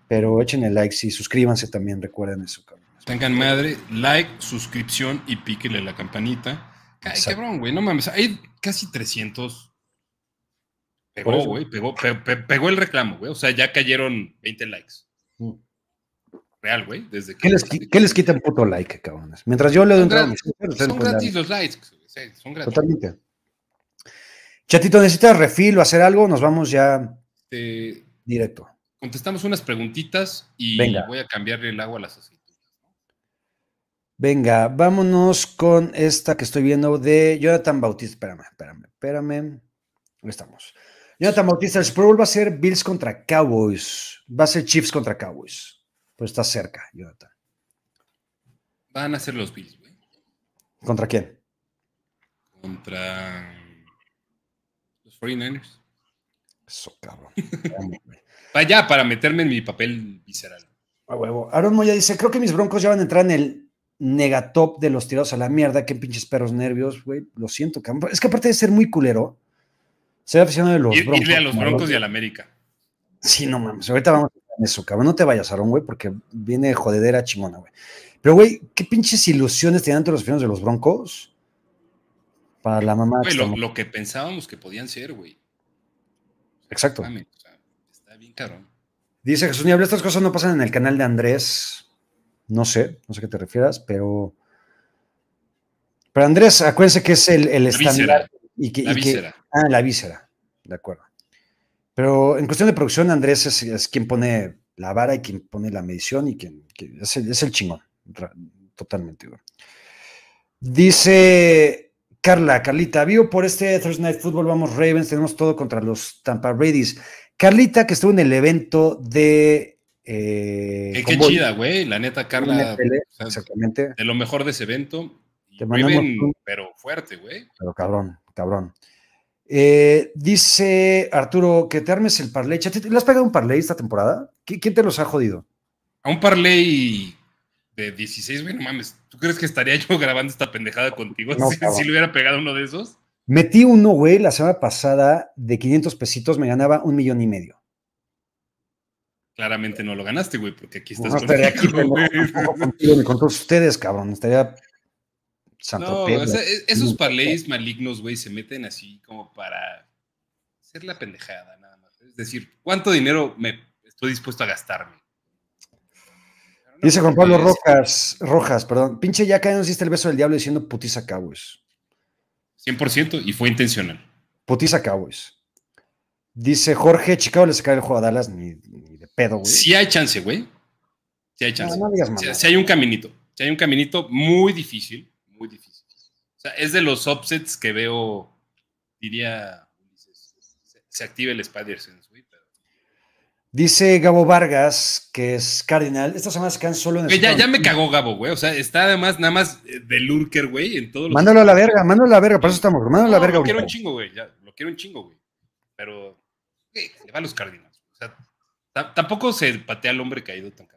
Pero echen el like y suscríbanse también, recuerden eso, cabrón. Tengan madre, like, suscripción y píquele la campanita. Ay, cabrón, güey, no mames, hay casi 300. Pegó, güey, pegó, pegó, el reclamo, güey. O sea, ya cayeron 20 likes. Mm. Real, güey, desde que... ¿Qué les, quita un puto like, cabrones? Mientras yo le doy un gratis, Son gratis los likes, son gratis. Totalmente. Chatito, ¿necesitas refil o hacer algo? Nos vamos ya directo contestamos unas preguntitas y voy a cambiarle el agua a las aceitunas. Venga, vámonos con esta que estoy viendo de Jonathan Bautista. Espérame, espérame, espérame. Ahí estamos. Jonathan Bautista, el Super Bowl va a ser Bills contra Cowboys. Va a ser Chiefs contra Cowboys. Pues está cerca, Jonathan. Van a ser los Bills, güey. ¿Contra quién? Contra los 49ers. Eso, cabrón. Vaya, para meterme en mi papel visceral. A huevo. Aaron Moya dice: Creo que mis broncos ya van a entrar en el negatop de los tirados a la mierda. Qué pinches perros nervios, güey. Lo siento, cabrón. Es que aparte de ser muy culero, ser aficionado de los broncos. Irle a los broncos y a la América. Sí, no mames. Ahorita vamos eso, cabrón. No te vayas, Aaron, güey, porque viene jodedera chingona, güey. Pero, güey, qué pinches ilusiones tenían ante los aficionados de los broncos para la mamá. lo, lo, que pensábamos que podían ser, güey. Exacto. está bien cabrón. Dice Jesús Niebla, estas cosas no pasan en el canal de Andrés. No sé, no sé a qué te refieras, pero. Pero Andrés, acuérdense que es el, el estándar. Y que, la víscera. ah, la víscera. De acuerdo. Pero en cuestión de producción, Andrés es, quien pone la vara y quien pone la medición y quien, es, el, es, el, chingón. Totalmente. Dice Carla, Carlita, vivo por este Thursday Night Football, vamos Ravens, tenemos todo contra los Tampa Raiders. Carlita, que estuvo en el evento de... Eh, qué, chida, güey, la neta, Carla. exactamente. De lo mejor de ese evento. pero fuerte, güey. Pero cabrón, cabrón. Eh, dice Arturo que te armes el parlay. ¿Le has pegado un parlay esta temporada? ¿Quién te los ha jodido? A un parlay de 16, güey, no mames. ¿Tú crees que estaría yo grabando esta pendejada contigo si, le hubiera pegado uno de esos? Metí uno, güey, la semana pasada de 500 pesitos, me ganaba un millón y medio. Claramente no lo ganaste, güey, porque aquí estás no, estaría aquí, contigo, con todos ustedes, cabrón. Estaría Santo no, o sea, e-, esos parlays malignos, güey, se meten así como para hacer la pendejada, nada más. Es decir, ¿cuánto dinero me estoy dispuesto a gastarme? Dice Juan Pablo Rojas, Rojas, perdón. Pinche ya nos diste el beso del diablo diciendo putiza Cowboys. 100% y fue intencional. Putiza Cowboys. Dice Jorge, Chicago le sacará el juego a Dallas ni, de pedo, güey. Sí hay chance, güey. Sí hay chance. No, hay un caminito. hay un caminito muy difícil, muy difícil. O sea, es de los upsets que veo, diría, se, activa el Spider-Sense, Dice Gabo Vargas, que es Cardinal. Esta semana se quedan solo en el. ya, ya me cagó Gabo, güey. O sea, está además nada más de Lurker, güey, en todos los. Mándalo a la verga, mándalo a la verga, por eso estamos. Mándalo a la verga, Lo quiero un chingo, güey. lo quiero un chingo, güey. Pero. le va a los Cardinals. O sea, tampoco se patea al hombre caído tan.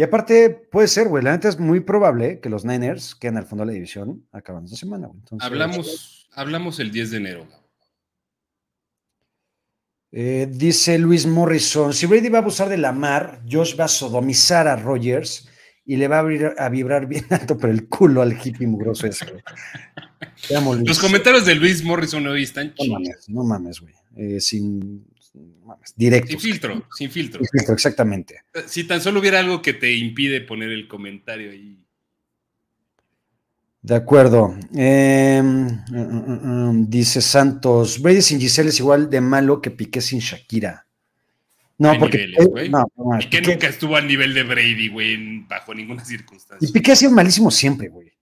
Y aparte, puede ser, güey. La neta es muy probable que los Niners queden al fondo de la división acabando esta semana, güey. hablamos, hablamos el 10 de enero. Eh, dice Luis Morrison, si Brady va a abusar de la mar, Josh va a sodomizar a Rogers y le va a, a vibrar bien alto por el culo al hippie mugroso ese. Los comentarios de Luis Morrison hoy están No mames, no mames, güey. Eh, sin, directo. Sin filtro, sin filtro. Sin filtro, exactamente. Si tan solo hubiera algo que te impide poner el comentario ahí de acuerdo. Em, mm, mm, mm, dice Santos, Brady sin Giselle es igual de malo que Piqué sin Shakira. No, porque no, Piqué, nunca estuvo al nivel de Brady, güey, bajo ninguna circunstancia. Y Piqué ha sido malísimo siempre, güey.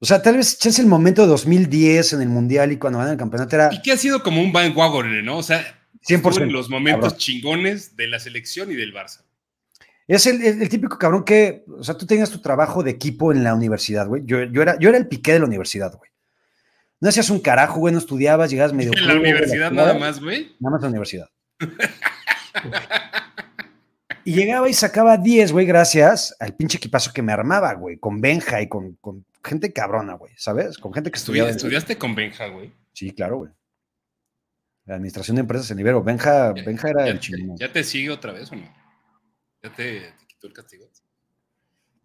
O sea, tal vez es el momento de 2010 en el Mundial y cuando van al campeonato era... Piqué ha sido como un Van Wagoner, ¿no? O sea, 100%, en los momentos chingones de la selección y del Barça. Es el, típico cabrón que, o sea, tú tenías tu trabajo de equipo en la universidad, güey. Yo, era, yo era el piqué de la universidad, güey. No hacías un carajo, güey, no estudiabas, llegabas medio. ¿En la universidad nada más, güey? Nada más la universidad. y llegaba y sacaba 10, güey, gracias al pinche equipazo que me armaba, güey, con Benja y con, gente cabrona, güey, ¿sabes? Con gente que estudiaba. ¿Estudiaste con Benja, güey? Sí, claro, güey. La administración de empresas en Ibero. Benja, Benja era el chingón. ¿Ya te sigue otra vez o no? ¿Ya te, quitó el castigo?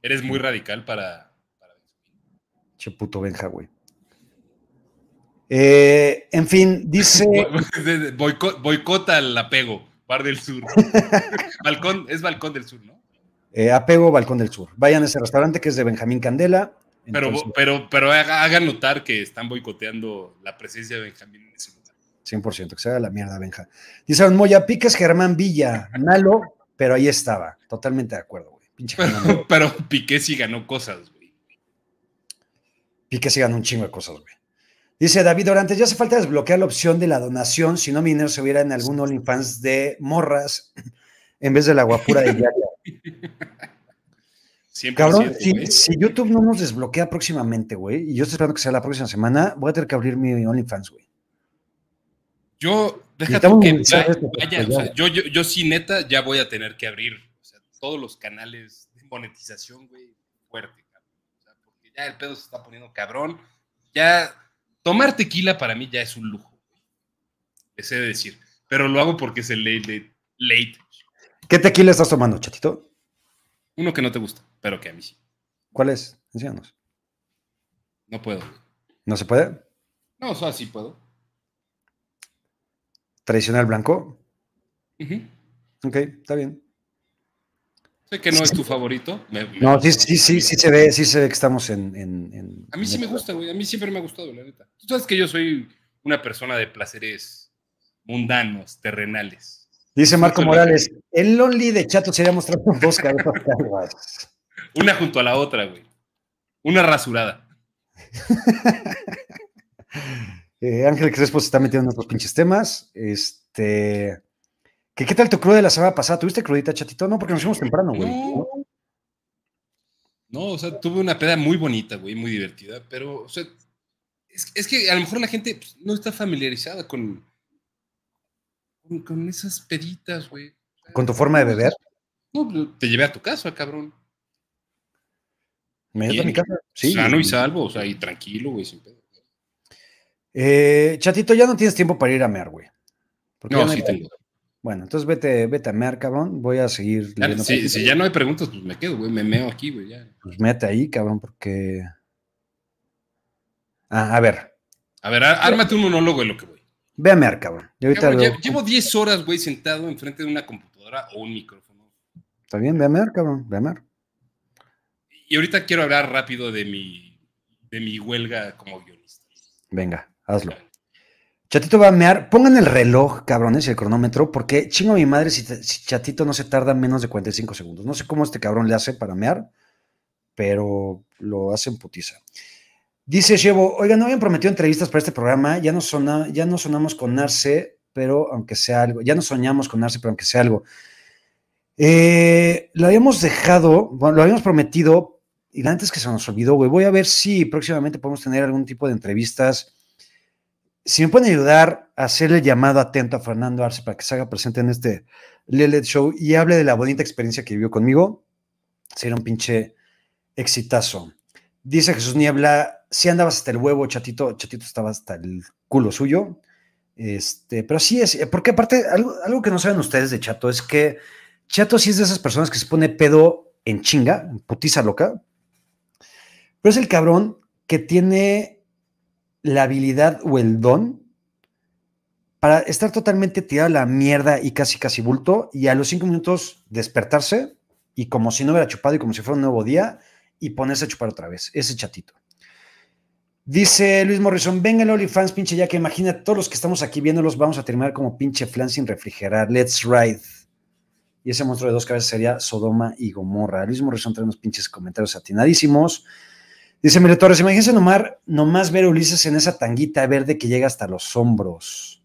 Eres muy radical para, para Che puto Benja, güey. Eh, en fin, dice. boicota el apego, Bar del Sur. balcón, es Balcón del Sur, ¿no? Eh, apego Balcón del Sur. Vayan a ese restaurante que es de Benjamín Candela. Pero, pero, pero hagan notar que están boicoteando la presencia de Benjamín en ese. 100%, que se haga la mierda, Benja. Dice Moya Piques Germán Villa, Nalo, pero ahí estaba, totalmente de acuerdo, güey. pero, Piqué sí ganó cosas, güey. Piqué sí ganó un chingo de cosas, güey. Dice David Orantes, ya hace falta desbloquear la opción de la donación, si no mi dinero se hubiera en algún OnlyFans de morras en vez de la guapura de Yaya. Cabrón, si, YouTube no nos desbloquea próximamente, güey, y yo estoy esperando que sea la próxima semana, voy a tener que abrir mi OnlyFans, güey. Yo, déjate que vaya, yo, yo, yo sí, neta, ya voy a tener que abrir todos los canales de monetización, güey, fuerte, cabrón. O sea, porque ya el pedo se está poniendo cabrón. Ya, tomar tequila para mí ya es un lujo, güey. De decir. Pero lo hago porque es el late, late. ¿Qué tequila estás tomando, chatito? Uno que no te gusta, pero que a mí sí. ¿Cuál es? Enséñanos. No puedo. ¿No se puede? No, o sea, sí puedo tradicional blanco. Ok, está bien. Sé que no es tu favorito. no, sí, sí, sí, sí se ve, sí se ve que estamos en. a mí sí me gusta, güey. A mí siempre me ha gustado, la neta. Tú sabes que yo soy una persona de placeres mundanos, terrenales. Dice Marco Morales, el Lonely de Chato sería mostrar dos cabezas Una junto a la otra, güey. Una rasurada. Eh, Ángel Crespo se está metiendo en otros pinches temas. Este. ¿Qué, ¿Qué tal tu cruda de la semana pasada? ¿Tuviste crudita, chatito? No, porque nos fuimos temprano, güey. No. o sea, tuve una peda muy bonita, güey, muy divertida, pero, o sea, es, que a lo mejor la gente pues, no está familiarizada con, con, esas peditas, güey. ¿Con tu forma de beber? No, te llevé a tu casa, cabrón. ¿Me llevé a mi casa? Sí. Sano y salvo, o sea, y tranquilo, güey, sin pedo. Eh, chatito, ya no tienes tiempo para ir a mear, güey. No, sí tengo. Bueno, entonces vete, vete a mear, cabrón. Voy a seguir. si, ya no hay preguntas, pues me quedo, güey. Me meo aquí, güey. Ya. Pues mete ahí, cabrón, porque. Ah, a ver. A ver, ármate un monólogo de lo que voy. Ve a mear, cabrón. llevo 10 horas, güey, sentado enfrente de una computadora o un micrófono. Está bien, ve a mear, cabrón. Ve a mear. Y ahorita quiero hablar rápido de mi, de mi huelga como guionista. Venga hazlo. Chatito va a mear. Pongan el reloj, cabrones, y el cronómetro, porque chingo a mi madre si, Chatito no se tarda menos de 45 segundos. No sé cómo este cabrón le hace para mear, pero lo hacen putiza. Dice Chevo, oiga, no habían prometido entrevistas para este programa, ya no, ya no sonamos con Narce, pero aunque sea algo, ya no soñamos con Narce, pero aunque sea algo. Eh, lo habíamos dejado, bueno, lo habíamos prometido, y antes que se nos olvidó, güey, voy a ver si próximamente podemos tener algún tipo de entrevistas. Si me pueden ayudar a hacerle llamado atento a Fernando Arce para que se haga presente en este Lelet Show y hable de la bonita experiencia que vivió conmigo, sería un pinche exitazo. Dice Jesús Niebla, si andabas hasta el huevo, chatito, chatito estaba hasta el culo suyo. Este, pero sí es, porque aparte, algo, algo que no saben ustedes de Chato es que Chato sí es de esas personas que se pone pedo en chinga, en putiza loca, pero es el cabrón que tiene la habilidad o el don para estar totalmente tirado a la mierda y casi casi bulto y a los cinco minutos despertarse y como si no hubiera chupado y como si fuera un nuevo día y ponerse a chupar otra vez, ese chatito. Dice Luis Morrison, venga el OnlyFans, pinche ya que imagina todos los que estamos aquí viéndolos, vamos a terminar como pinche flan sin refrigerar. Let's ride y ese monstruo de dos cabezas sería Sodoma y Gomorra. Luis Morrison trae unos pinches comentarios atinadísimos. Dice Mire Torres, imagínense nomás, nomás ver a Ulises en esa tanguita verde que llega hasta los hombros.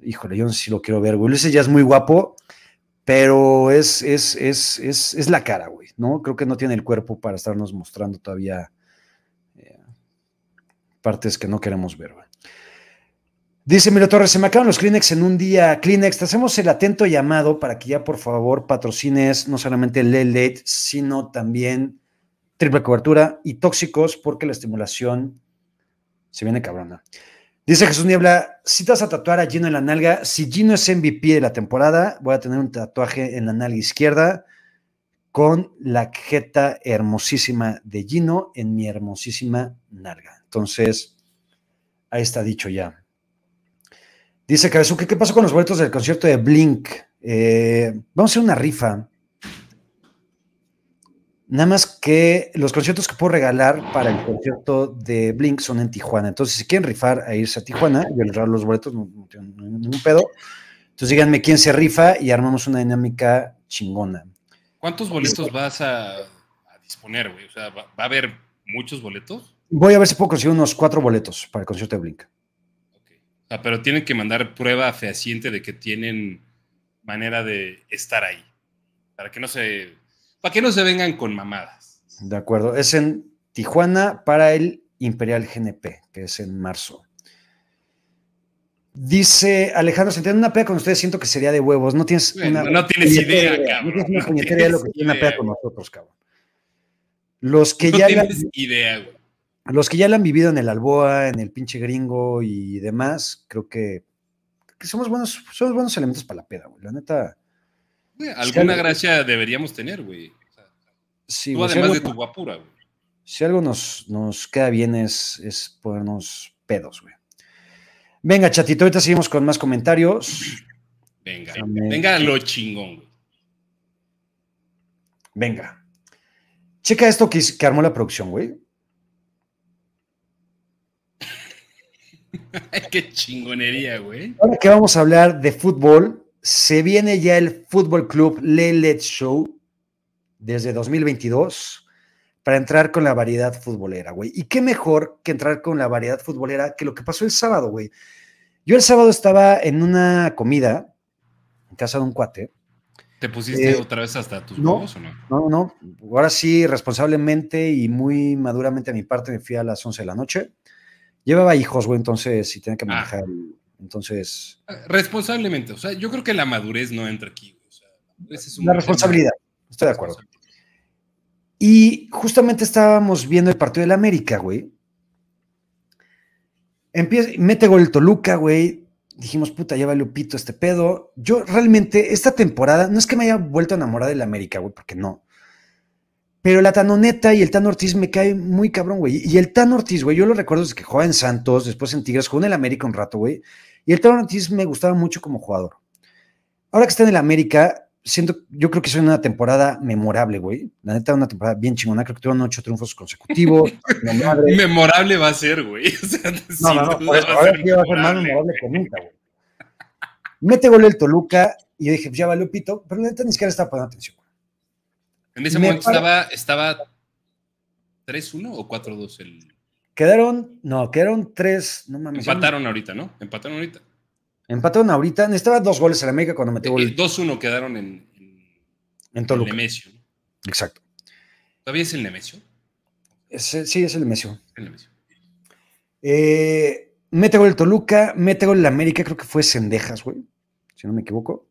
Híjole, yo no sé si lo quiero ver, güey. Ulises ya es muy guapo, pero es, es, es, es, la cara, güey, ¿no? Creo que no tiene el cuerpo para estarnos mostrando todavía eh, partes que no queremos ver. Dice Miro Torres, se me acaban los Kleenex en un día. Kleenex, te hacemos el atento llamado para que ya por favor patrocines no solamente el Late, sino también triple cobertura y tóxicos, porque la estimulación se viene cabrona. Dice Jesús Niebla, si a tatuar a Gino en la nalga, si Gino es MVP de la temporada, voy a tener un tatuaje en la nalga izquierda con la jeta hermosísima de Gino en mi hermosísima nalga. Entonces, ahí está dicho ya. Dice Cabezuque, ¿qué pasó con los boletos del concierto de Blink? Eh, vamos a hacer una rifa. Nada más que los conciertos que puedo regalar para el concierto de Blink son en Tijuana. Entonces, si quieren rifar a irse a Tijuana, yo les regalo los boletos, no, tengo ningún pedo. Entonces, díganme quién se rifa y armamos una dinámica chingona. ¿Cuántos boletos vas a, disponer, güey? O sea, ¿va, a haber muchos boletos? Voy a ver si puedo conseguir unos cuatro boletos para el concierto de Blink pero tienen que mandar prueba fehaciente de que tienen manera de estar ahí. Para que no se. Para que no se vengan con mamadas. De acuerdo. Es en Tijuana para el Imperial GNP, que es en marzo. Dice Alejandro, se entiende una peda con ustedes, siento que sería de huevos. No tienes una. No tienes idea, cabrón. No tienes una puñetera de lo que tiene una peda con nosotros, cabrón. Los que ya. No tienes idea, güey los que ya la han vivido en el Alboa, en el pinche gringo y demás, creo que, somos buenos, somos buenos elementos para la peda, güey. La neta. Alguna gracia deberíamos tener, güey. tú, además de tu guapura, güey. Si algo nos, nos queda bien es, es ponernos pedos, güey. Venga, chatito, ahorita seguimos con más comentarios. Venga, venga lo chingón, güey. Venga. Checa esto que, que armó la producción, güey. Qué chingonería, güey. Ahora que vamos a hablar de fútbol, se viene ya el Fútbol Club Le Let's Show desde 2022 para entrar con la variedad futbolera, güey. Y qué mejor que entrar con la variedad futbolera que lo que pasó el sábado, güey. Yo el sábado estaba en una comida en casa de un cuate. ¿Te pusiste eh, otra vez hasta tus no, o no? No, no. Ahora sí, responsablemente y muy maduramente a mi parte me fui a las 11 de la noche. Llevaba hijos, güey, entonces sí tenía que ah. manejar. Entonces. Ah, responsablemente, o sea, yo creo que la madurez no entra aquí. O sea, es la responsabilidad, estoy de acuerdo. Y justamente estábamos viendo el partido del América, güey. Empieza, mete gol el Toluca, güey. Dijimos, puta, ya valió pito este pedo. Yo realmente, esta temporada, no es que me haya vuelto a enamorar del América, güey, porque no. Pero la Tanoneta y el Tan Ortiz me cae muy cabrón, güey. Y el Tan Ortiz, güey, yo lo recuerdo desde que jugaba en Santos, después en Tigres, jugó en el América un rato, güey. Y el Tan Ortiz me gustaba mucho como jugador. Ahora que está en el América, siento, yo creo que es una temporada memorable, güey. La neta, una temporada bien chingona. Creo que tuvieron ocho triunfos consecutivos. memorable va a ser, güey. O sea, no, no, no, ahora sí va a ser más memorable que nunca, güey. Mete gol el Toluca y yo dije, pues ya valió pito, pero la neta ni siquiera estaba poniendo atención. En ese momento estaba, estaba 3-1 o 4-2 el. Quedaron, no, quedaron 3, no mames. Empataron ahorita, ¿no? Empataron ahorita. Empataron ahorita, necesitaba dos goles en América cuando metió gol. 2-1 quedaron en, en, en Toluca. Nemesio. Exacto. ¿Todavía es el Nemesio? sí, es el Nemesio. El Nemesio. Eh, mete gol el Toluca, mete gol el América, creo que fue Cendejas, güey, si no me equivoco.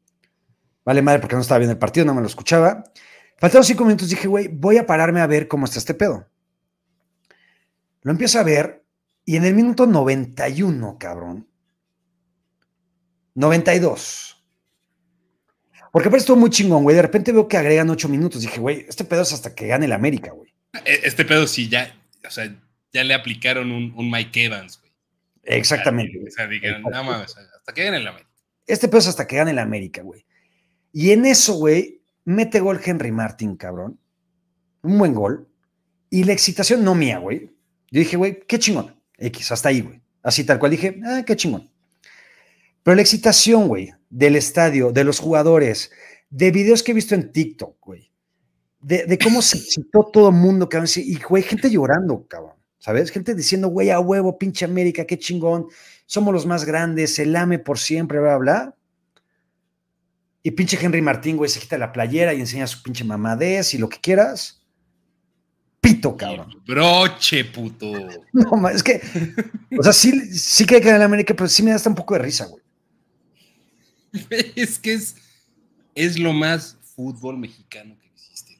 Vale madre porque no estaba bien el partido, no me lo escuchaba. Faltaron cinco minutos, dije, güey, voy a pararme a ver cómo está este pedo. Lo empiezo a ver y en el minuto 91, cabrón. 92. Porque parece estuvo muy chingón, güey. De repente veo que agregan ocho minutos. Dije, güey, este pedo es hasta que gane el América, güey. E, este pedo sí, ya, o sea, ya le aplicaron un, Mike Evans, güey. Exactamente. O sea, dijeron, no mames, hasta que gane el América. Este pedo es hasta que gane el América, güey. Y en eso, güey, mete gol Henry Martin, cabrón. Un buen gol. Y la excitación no mía, güey. Yo dije, güey, qué chingón. X, hasta ahí, güey. Así tal cual dije, ah, qué chingón. Pero la excitación, güey, del estadio, de los jugadores, de videos que he visto en TikTok, güey, de, cómo se excitó todo el mundo, cabrón. Y, güey, gente llorando, cabrón. ¿Sabes? Gente diciendo, güey, a huevo, pinche América, qué chingón. Somos los más grandes, el ame por siempre, bla, bla. Y pinche Henry Martín, güey, se quita la playera y enseña su pinche mamadez y lo que quieras. Pito, cabrón. Broche, puto. No, es que, o sea, sí, sí que hay que en América, pero sí me da hasta un poco de risa, güey. Es que es, es lo más fútbol mexicano que existe.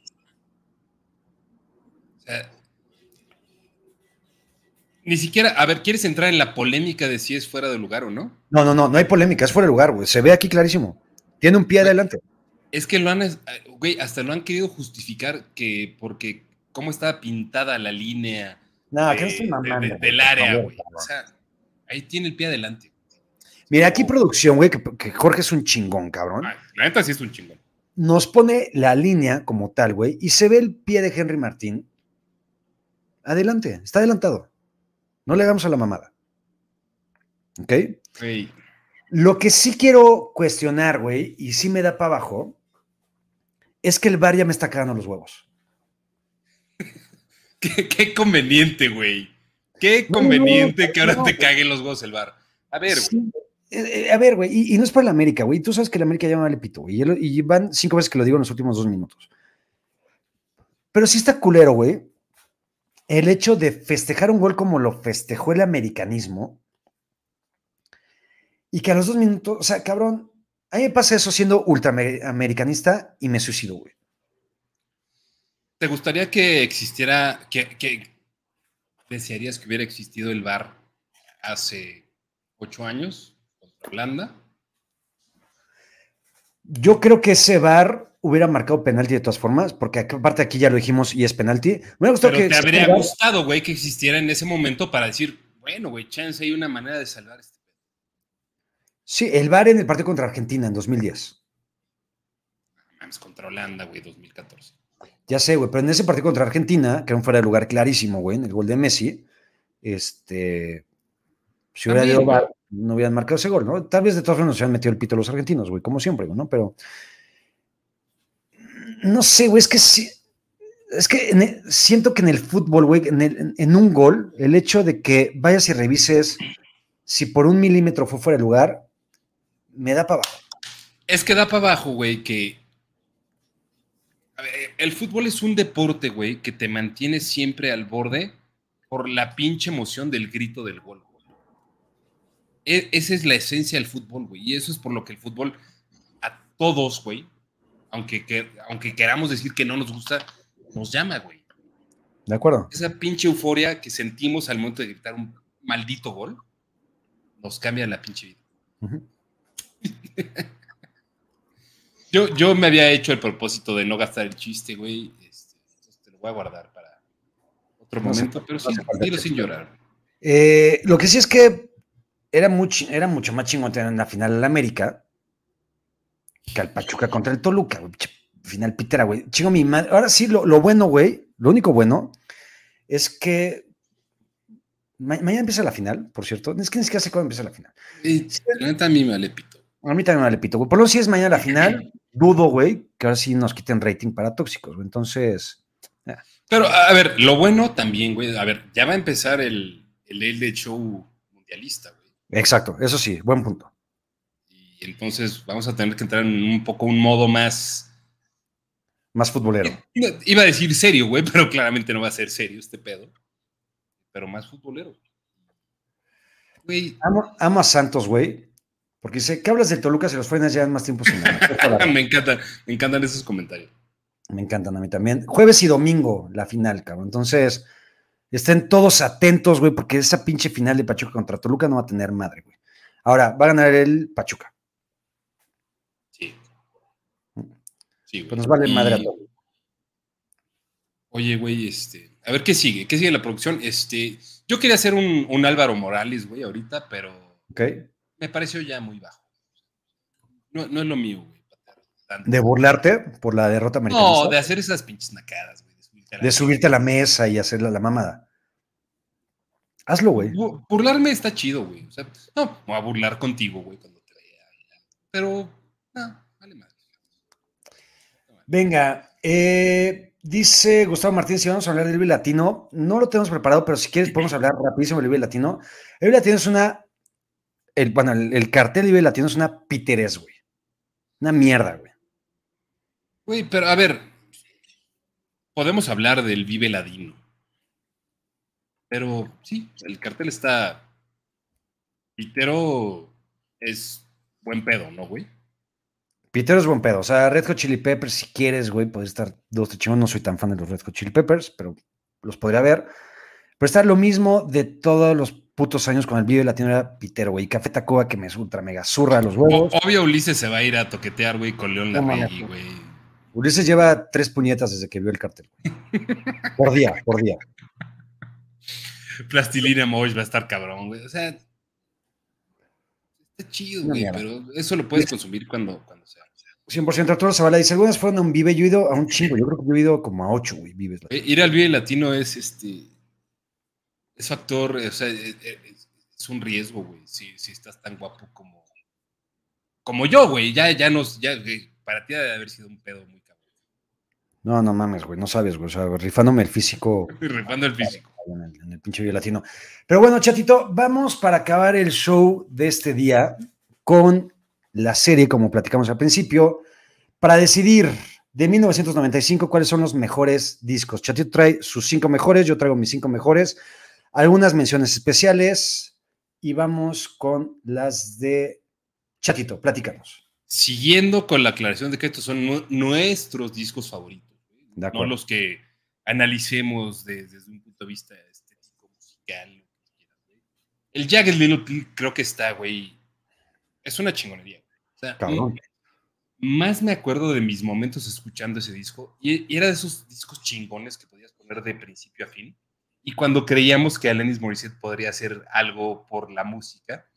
O sea, ni siquiera, a ver, ¿quieres entrar en la polémica de si es fuera de lugar o no? No, no, no, no hay polémica, es fuera de lugar, güey. Se ve aquí clarísimo. Tiene un pie adelante. Es que lo han, güey, hasta lo han querido justificar que porque cómo estaba pintada la línea no, que del área, güey. O sea, ahí tiene el pie adelante. Mira, aquí producción, güey, que, Jorge es un chingón, cabrón. la neta sí es un chingón. Nos pone la línea como tal, güey, y se ve el pie de Henry Martín. Adelante, está adelantado. No le hagamos a la mamada. ¿Ok? Sí. Lo que sí quiero cuestionar, güey, y sí me da para abajo, es que el bar ya me está cagando los huevos. Qué, conveniente, güey. Qué conveniente que ahora te caguen los huevos el bar. A ver, güey. Eh, eh, a ver, güey, y, no es para la América, güey. Tú sabes que la América ya vale pito, güey. Y, van cinco veces que lo digo en los últimos dos minutos. Pero sí está culero, güey. El hecho de festejar un gol como lo festejó el americanismo y que a los dos minutos, o sea, cabrón, a mí me pasa eso siendo ultraamericanista y me suicido, güey. ¿Te gustaría que existiera, que, desearías que hubiera existido el bar hace ocho años contra Holanda? Yo creo que ese bar hubiera marcado penalti de todas formas, porque aparte aquí ya lo dijimos y es penalti. Me Pero que te habría gustado, güey, que existiera en ese momento para decir, bueno, güey, chance hay una manera de salvar este Sí, el VAR en el partido contra Argentina en 2010. Vamos contra Holanda, güey, 2014. Ya sé, güey, pero en ese partido contra Argentina, que era un fuera de lugar clarísimo, güey, en el gol de Messi, este, si hubiera ido no hubieran marcado ese gol, ¿no? Tal vez de todas formas se hubieran metido el pito los argentinos, güey, como siempre, ¿no? Pero, no sé, güey, es que sí, es que siento que en el fútbol, güey, en, en, un gol, el hecho de que vayas y revises si por un milímetro fue fuera de lugar, me da para abajo. Es que da para abajo, güey, que. El fútbol es un deporte, güey, que te mantiene siempre al borde por la pinche emoción del grito del gol. E, esa es la esencia del fútbol, güey. Y eso es por lo que el fútbol a todos, güey, aunque, que, aunque queramos decir que no nos gusta, nos llama, güey. De acuerdo. Esa pinche euforia que sentimos al momento de gritar un maldito gol, nos cambia la pinche vida. yo, yo me había hecho el propósito de no gastar el chiste, güey. Este, te lo voy a guardar para otro momento, pero sí, dilo sin llorar. Eh, lo que sí es que era, mucho, era mucho más chingón tener en la final al América que al Pachuca contra el Toluca, güey. Final pitera, güey. Chingo mi madre. Ahora sí, lo, lo bueno, güey, lo único bueno es que mañana empieza la final, por cierto. Es que ni siquiera sé cuándo empieza la final. Sí, la neta a mí me vale pito. A mí también me vale pito, güey. Por lo si es mañana la final, dudo, güey, que ahora sí nos quiten rating para tóxicos, güey. Entonces. Pero, a ver, lo bueno también, güey, a ver, ya va a empezar el, el de Show mundialista, güey. Exacto, eso sí, buen punto. Y entonces vamos a tener que entrar en un poco un modo más... Más futbolero. Iba a decir serio, güey, pero claramente no va a ser serio este pedo. Pero más futbolero. Güey. Amo, a Santos, güey. Porque dice, ¿qué hablas de Toluca si los ya llevan más tiempo sin me encantan, me encantan esos comentarios. Me encantan a mí también. Jueves y domingo, la final, cabrón. Entonces, estén todos atentos, güey, porque esa pinche final de Pachuca contra Toluca no va a tener madre, güey. Ahora, va a ganar el Pachuca. Sí. Sí, Pues nos vale madre a todos. Oye, güey, este. A ver qué sigue. ¿Qué sigue la producción? Este. Yo quería hacer un, un Álvaro Morales, güey, ahorita, pero. Ok. Me pareció ya muy bajo. No, no es lo mío, güey. ¿De burlarte por la derrota americana? No, de hacer esas pinches nacadas, güey. De subirte, a, la mesa y hacerle la mamada. Hazlo, güey. Burlarme está chido, güey. O sea, no, voy a burlar contigo, güey, cuando te vea. Pero, no, vale más. Venga, eh, dice Gustavo Martín, si vamos a hablar del Latino, no lo tenemos preparado, pero si quieres podemos hablar rapidísimo del Latino. El Latino es una, el, bueno, el, cartel del Vive Latino es una piterés, güey. Una mierda, güey. Güey, pero a ver, podemos hablar del Vive Ladino. Pero sí, el cartel está. Pitero es buen pedo, ¿no, güey? Pitero es buen pedo. O sea, Red Hot Chili Peppers, si quieres, güey, puede estar dos de No soy tan fan de los Red Hot Chili Peppers, pero los podría ver. Pero está lo mismo de todos los putos años con el Vive Latino era Pitero, güey. Café Tacuba que me ultra mega zurra los huevos. Obvio, Ulises se va a ir a toquetear, güey, con León Larregui, güey. Ulises lleva tres puñetas desde que vio el cartel. por día, por día. Plastilina Mosh va a estar cabrón, güey. O sea, está chido, güey, pero eso lo puedes consumir cuando, cuando sea. 100% Arturo Zavala dice, algunas fueron a un Vive, yo he ido a un chingo, yo creo que yo he ido como a ocho, güey, Vives. Eh, ir al Vive Latino es, este, es factor, o sea, eh, eh, es, un riesgo, güey, si, si, estás tan guapo como, como yo, güey, ya, ya nos, ya, para ti debe haber sido un pedo muy no, no mames, güey, no sabes, güey. O sea, rifándome el físico. Rifando el físico. En el, pinche latino. Pero bueno, chatito, vamos para acabar el show de este día con la serie, como platicamos al principio, para decidir de 1995 cuáles son los mejores discos. Chatito trae sus cinco mejores, yo traigo mis cinco mejores, algunas menciones especiales y vamos con las de Chatito, platicamos. Siguiendo con la aclaración de que estos son nuestros discos favoritos no los que analicemos desde un punto de vista estético, musical. El Jagged Little creo que está, güey. Es una chingonería. O sea, más me acuerdo de mis momentos escuchando ese disco y, era de esos discos chingones que podías poner de principio a fin. Y cuando creíamos que Alanis Morissette podría hacer algo por la música,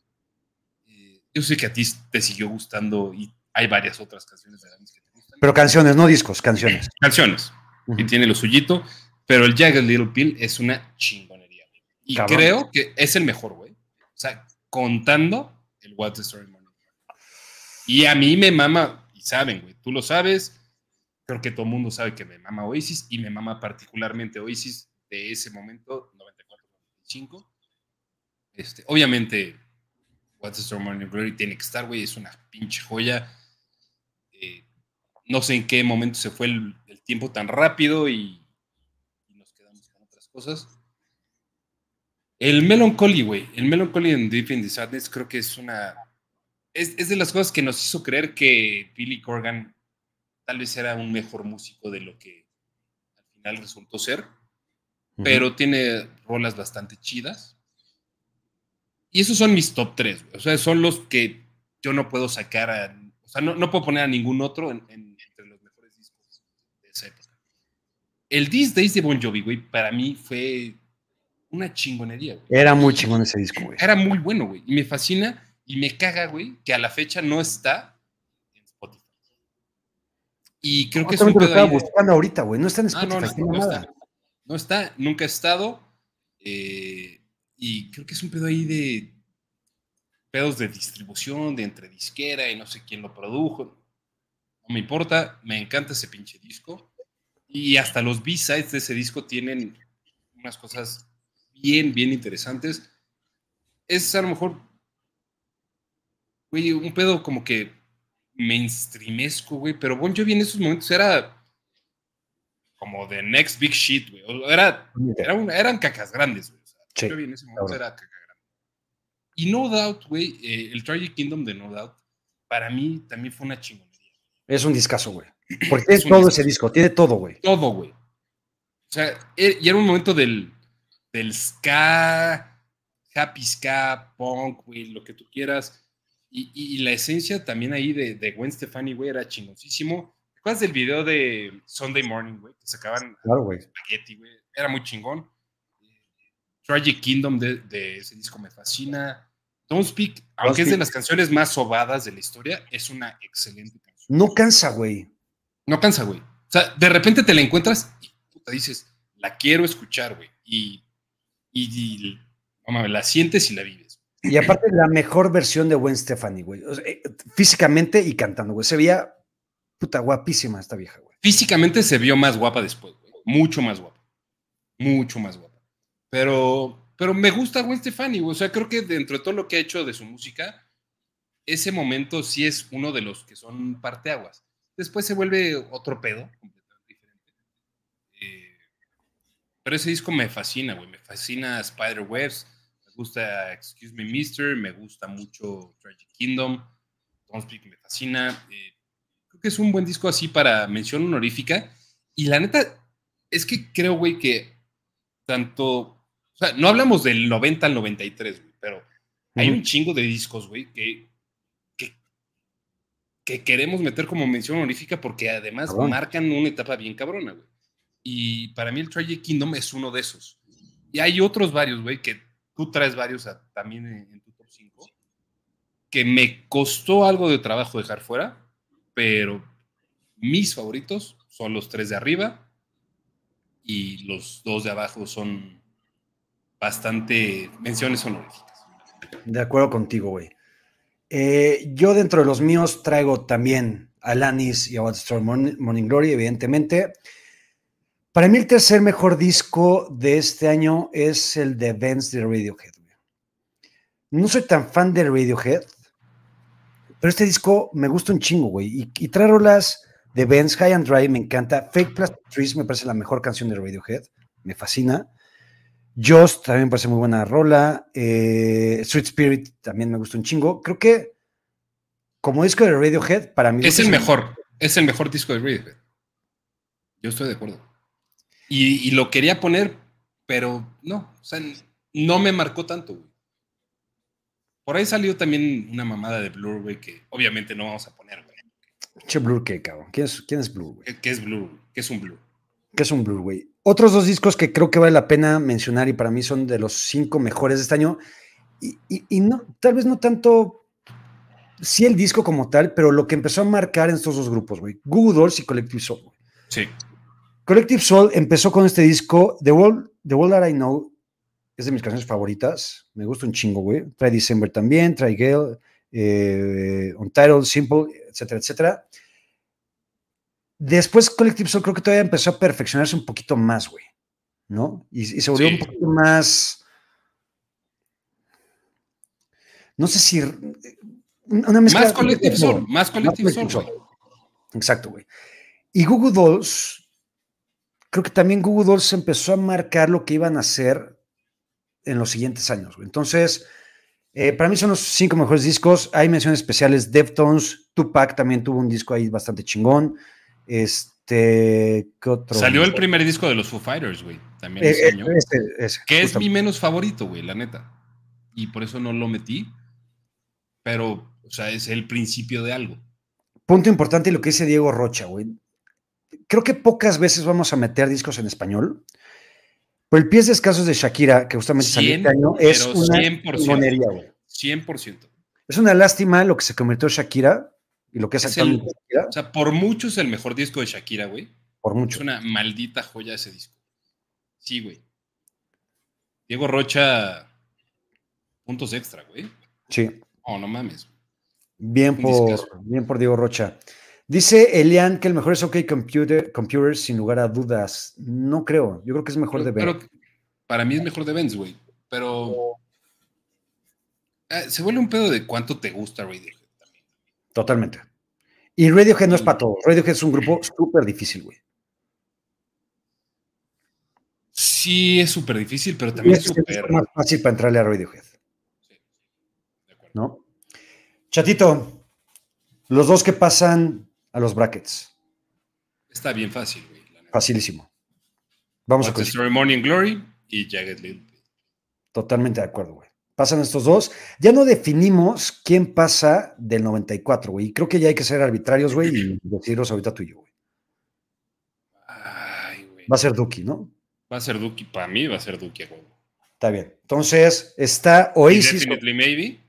eh, yo sé que a ti te siguió gustando y hay varias otras canciones de Alanis que te pero canciones, no discos, canciones. Canciones. Y tiene lo suyito. Pero el Jagged Little Pill es una chingonería. Y creo que es el mejor, güey. O sea, contando el What's the Story Morning. Y a mí me mama, y saben, güey, tú lo sabes. Creo que todo el mundo sabe que me mama Oasis y me mama particularmente Oasis de ese momento, 94-95. Este, obviamente, What's the Morning Glory tiene que estar, güey, es una pinche joya. Eh, no sé en qué momento se fue el, tiempo tan rápido y, nos quedamos con otras cosas. El Melancholy, güey. El Melancholy en Deep in the Sadness creo que es una. Es, de las cosas que nos hizo creer que Billy Corgan tal vez era un mejor músico de lo que al final resultó ser. Pero tiene rolas bastante chidas. Y esos son mis top 3, güey. O sea, son los que yo no puedo sacar a. O sea, no, puedo poner a ningún otro en el These Days de Bon Jovi, güey, para mí fue una chingonería, güey. Era muy chingón ese disco, güey. Era muy bueno, güey. Y me fascina y me caga, güey, que a la fecha no está en Spotify. Y creo que es un pedo estaba buscando ahorita, güey. No está en ah, Spotify, no, Está. No está, nunca ha estado. Eh, y creo que es un pedo ahí de pedos de distribución, de entre disquera y no sé quién lo produjo. No me importa, me encanta ese pinche disco. Y hasta los B-sides de ese disco tienen unas cosas bien, bien interesantes. Es a lo mejor, güey, un pedo como que mainstreamesco, güey, pero Bon Jovi en esos momentos era como the next big shit, güey. Era, eran cacas grandes, güey. Bon Jovi en ese momento era caca grande. Y No Doubt, güey, eh, el Tragic Kingdom de No Doubt, para mí también fue una chingonería. Es un discazo, güey. Porque tiene todo ese disco, tiene todo, güey. Todo, güey. O sea, e, y era un momento del, del ska, happy ska, punk, güey, lo que tú quieras. Y, la esencia también ahí de, de Gwen Stefani, güey, era chingoncísimo. ¿Te acuerdas del video de Sunday Morning, güey? Que sacaban claro, güey. spaghetti, güey. Era muy chingón. Tragic Kingdom de, ese disco me fascina. Don't Speak, aunque es de las canciones más sobadas de la historia, es una excelente canción. No cansa, güey. No cansa, güey. O sea, de repente te la encuentras y te dices, la quiero escuchar, güey. Y, y, la sientes y la vives. Y aparte, la mejor versión de Gwen Stefani, güey. Eh, físicamente y cantando, güey. Se veía puta guapísima esta vieja, güey. Físicamente se vio más guapa después, güey. Mucho más guapa. Mucho más guapa. Pero, pero me gusta Gwen Stefani, güey. O sea, creo que dentro de todo lo que ha hecho de su música, ese momento sí es uno de los que son parteaguas. Después se vuelve otro pedo, completamente diferente. Eh, pero ese disco me fascina, güey. Me fascina Spider Webs, me gusta Excuse Me Mister, me gusta mucho Tragic Kingdom, Don't Speak me fascina. Eh, creo que es un buen disco así para mención honorífica. Y la neta, es que creo, güey, que tanto. O sea, no hablamos del 90 al 93, güey, pero hay un chingo de discos, güey, que que queremos meter como mención honorífica porque además marcan una etapa bien cabrona, güey. Y para mí el Tragic Kingdom es uno de esos. Y hay otros varios, güey, que tú traes varios también en, tu top 5, que me costó algo de trabajo dejar fuera, pero mis favoritos son los tres de arriba y los dos de abajo son bastante menciones honoríficas. De acuerdo contigo, güey. Eh, yo dentro de los míos traigo también a Alanis y a What's Storm Morning, Glory, evidentemente. Para mí el tercer mejor disco de este año es el de Vance de Radiohead. No soy tan fan de Radiohead, pero este disco me gusta un chingo, güey. Y, y trae rolas de Vance, High and Dry, me encanta. Fake Plastic Trees me parece la mejor canción de Radiohead, me fascina. Just también me parece muy buena rola. Eh, Street Spirit también me gusta un chingo. Creo que como disco de Radiohead, para mí. Es el mejor. Es el mejor disco de Radiohead. Yo estoy de acuerdo. Y, lo quería poner, pero no. O sea, no me marcó tanto, Por ahí salió también una mamada de Blur, güey, que obviamente no vamos a poner, güey. Che, Blur, ¿qué, cabrón? ¿Quién es, quién es Blur, güey? ¿Qué, es Blur? ¿Qué es un Blur? ¿Qué es un Blur, güey? Otros dos discos que creo que vale la pena mencionar y para mí son de los cinco mejores de este año. Y, no, tal vez no tanto, sí el disco como tal, pero lo que empezó a marcar en estos dos grupos, güey. Google Dolls y Collective Soul, güey. Sí. Collective Soul empezó con este disco, The World, The World That I Know, es de mis canciones favoritas. Me gusta un chingo, güey. Try December también, Try Gale, eh, Untitled, Simple, etcétera, etcétera. Después Collective Soul creo que todavía empezó a perfeccionarse un poquito más, güey, ¿no? Y, se volvió un poquito más... No sé si... Una mezcla más Collective Soul, más Collective Soul. Exacto, güey. Y Google Dolls, creo que también Google Dolls empezó a marcar lo que iban a hacer en los siguientes años, güey. Entonces, eh, para mí son los cinco mejores discos. Hay menciones especiales. Deftones, Tupac también tuvo un disco ahí bastante chingón. Este, ¿qué otro? Salió el primer disco de los Foo Fighters, güey. También eh, ese año. que es mi menos favorito, güey, la neta. Y por eso no lo metí. Pero, o sea, es el principio de algo. Punto importante lo que dice Diego Rocha, güey. Creo que pocas veces vamos a meter discos en español. Pero el pies descalzos de Shakira, que justamente salió este año, es una 100%, güey. 100%. Es una lástima lo que se convirtió Shakira, y lo que es, es el, O sea, por mucho es el mejor disco de Shakira, güey. Por mucho. Es una maldita joya ese disco. Sí, güey. Diego Rocha, puntos extra, güey. Sí. Oh, no mames. Bien por, bien por Diego Rocha. Dice Elian que el mejor es OK Computer, Computers, sin lugar a dudas. No creo. Yo creo que es mejor de Benz. Para mí es mejor de Benz, güey. Pero eh, se vuelve un pedo de cuánto te gusta Radiohead también. Totalmente. Y Radiohead no es para todo. Radiohead es un grupo súper difícil, güey. Sí, es súper difícil, pero también es súper. más fácil para entrarle a Radiohead. Sí. De acuerdo. ¿No? Chatito, los dos que pasan a los brackets. Está bien fácil, güey. Facilísimo. Vamos a Story Morning Glory y Jagged Little Totalmente de acuerdo, güey. Pasan estos dos. Ya no definimos quién pasa del 94, güey. Creo que ya hay que ser arbitrarios, güey, y decidirlos ahorita tú y yo, güey. Va a ser Duki, ¿no? Va a ser Duki, para mí va a ser Duki, güey. Está bien. Entonces, está Oasis. Definitely Maybe.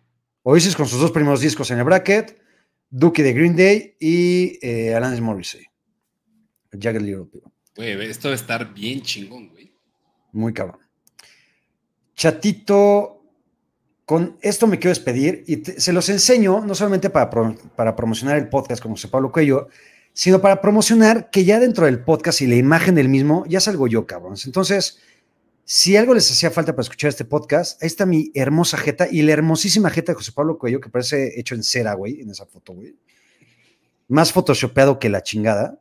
Oasis con sus dos primeros discos en el bracket. Duki de Green Day y eh, Alanis Morrissey. Jagged Little Güey, esto va a estar bien chingón, güey. Muy cabrón. Chatito, con esto me quiero despedir y se los enseño no solamente para, para promocionar el podcast como se Pablo Cuello, sino para promocionar que ya dentro del podcast y la imagen del mismo ya salgo yo, cabrones. Entonces, si algo les hacía falta para escuchar este podcast, ahí está mi hermosa jeta y la hermosísima jeta de José Pablo Cuello, que parece hecho en cera, güey, en esa foto, güey. Más photoshopeado que la chingada.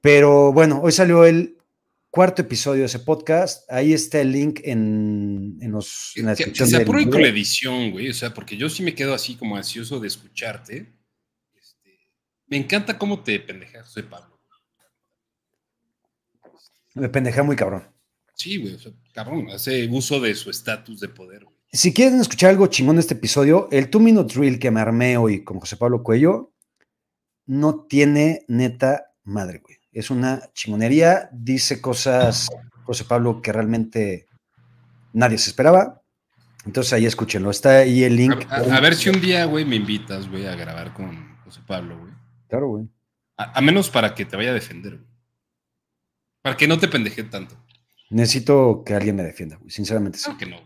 Pero bueno, hoy salió el cuarto episodio de ese podcast. Ahí está el link en, los, en la descripción. Que, se con la edición, güey. O sea, porque yo sí me quedo así como ansioso de escucharte. Este, me encanta cómo te pendejas, José Pablo. Me pendeja muy cabrón. Sí, güey, cabrón, hace uso de su estatus de poder. Si quieren escuchar algo chingón de este episodio, el two minute drill que me armé hoy con José Pablo Cuello no tiene neta madre, güey. Es una chingonería, dice cosas, José Pablo, que realmente nadie se esperaba. Entonces ahí escúchenlo, está ahí el link. A, ver si un día, güey, me invitas, güey, a grabar con José Pablo, güey. Claro, güey. A, menos para que te vaya a defender, güey. Para que no te pendeje tanto. Necesito que alguien me defienda, sinceramente. Sí. que no.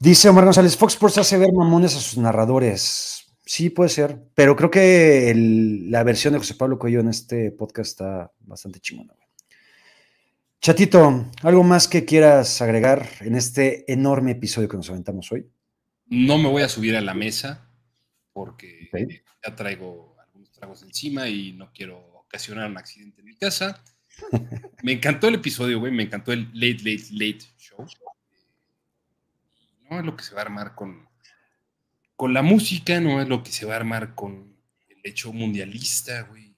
Dice Omar González, Fox Sports hace ver mamones a sus narradores. Sí, puede ser, pero creo que la versión de José Pablo Cuello en este podcast está bastante chingona. Chatito, ¿algo más que quieras agregar en este enorme episodio que nos aventamos hoy? No me voy a subir a la mesa porque ya traigo algunos tragos encima y no quiero ocasionar un accidente en mi casa. Me encantó el episodio, güey. Me encantó el Late, Late, Late Show. No es lo que se va a armar con, con la música, no es lo que se va a armar con el hecho mundialista, güey.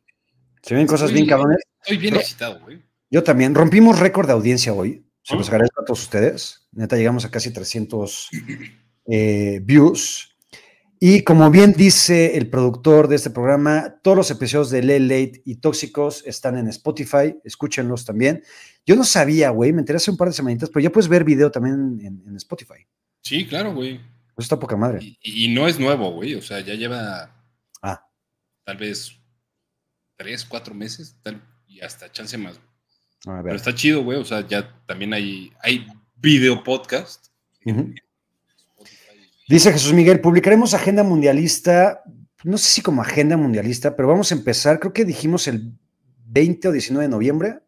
Se ven cosas bien cabrones. Estoy bien excitado, güey. Yo también. Rompimos récord de audiencia hoy. Se los agradezco a todos ustedes. Neta, llegamos a casi 300 eh, views. Y como bien dice el productor de este programa, todos los episodios de Late Late y Tóxicos están en Spotify, escúchenlos también. Yo no sabía, güey, me enteré hace un par de semanitas, pero ya puedes ver video también en, Spotify. Sí, claro, güey. Eso está poca madre. Y, no es nuevo, güey, o sea, ya lleva ah. tal vez tres, cuatro meses, tal, y hasta chance más. Pero está chido, güey, o sea, ya también hay, hay video podcast. Dice Jesús Miguel, publicaremos agenda mundialista, no sé si como agenda mundialista, pero vamos a empezar, creo que dijimos el 20 o 19 de noviembre.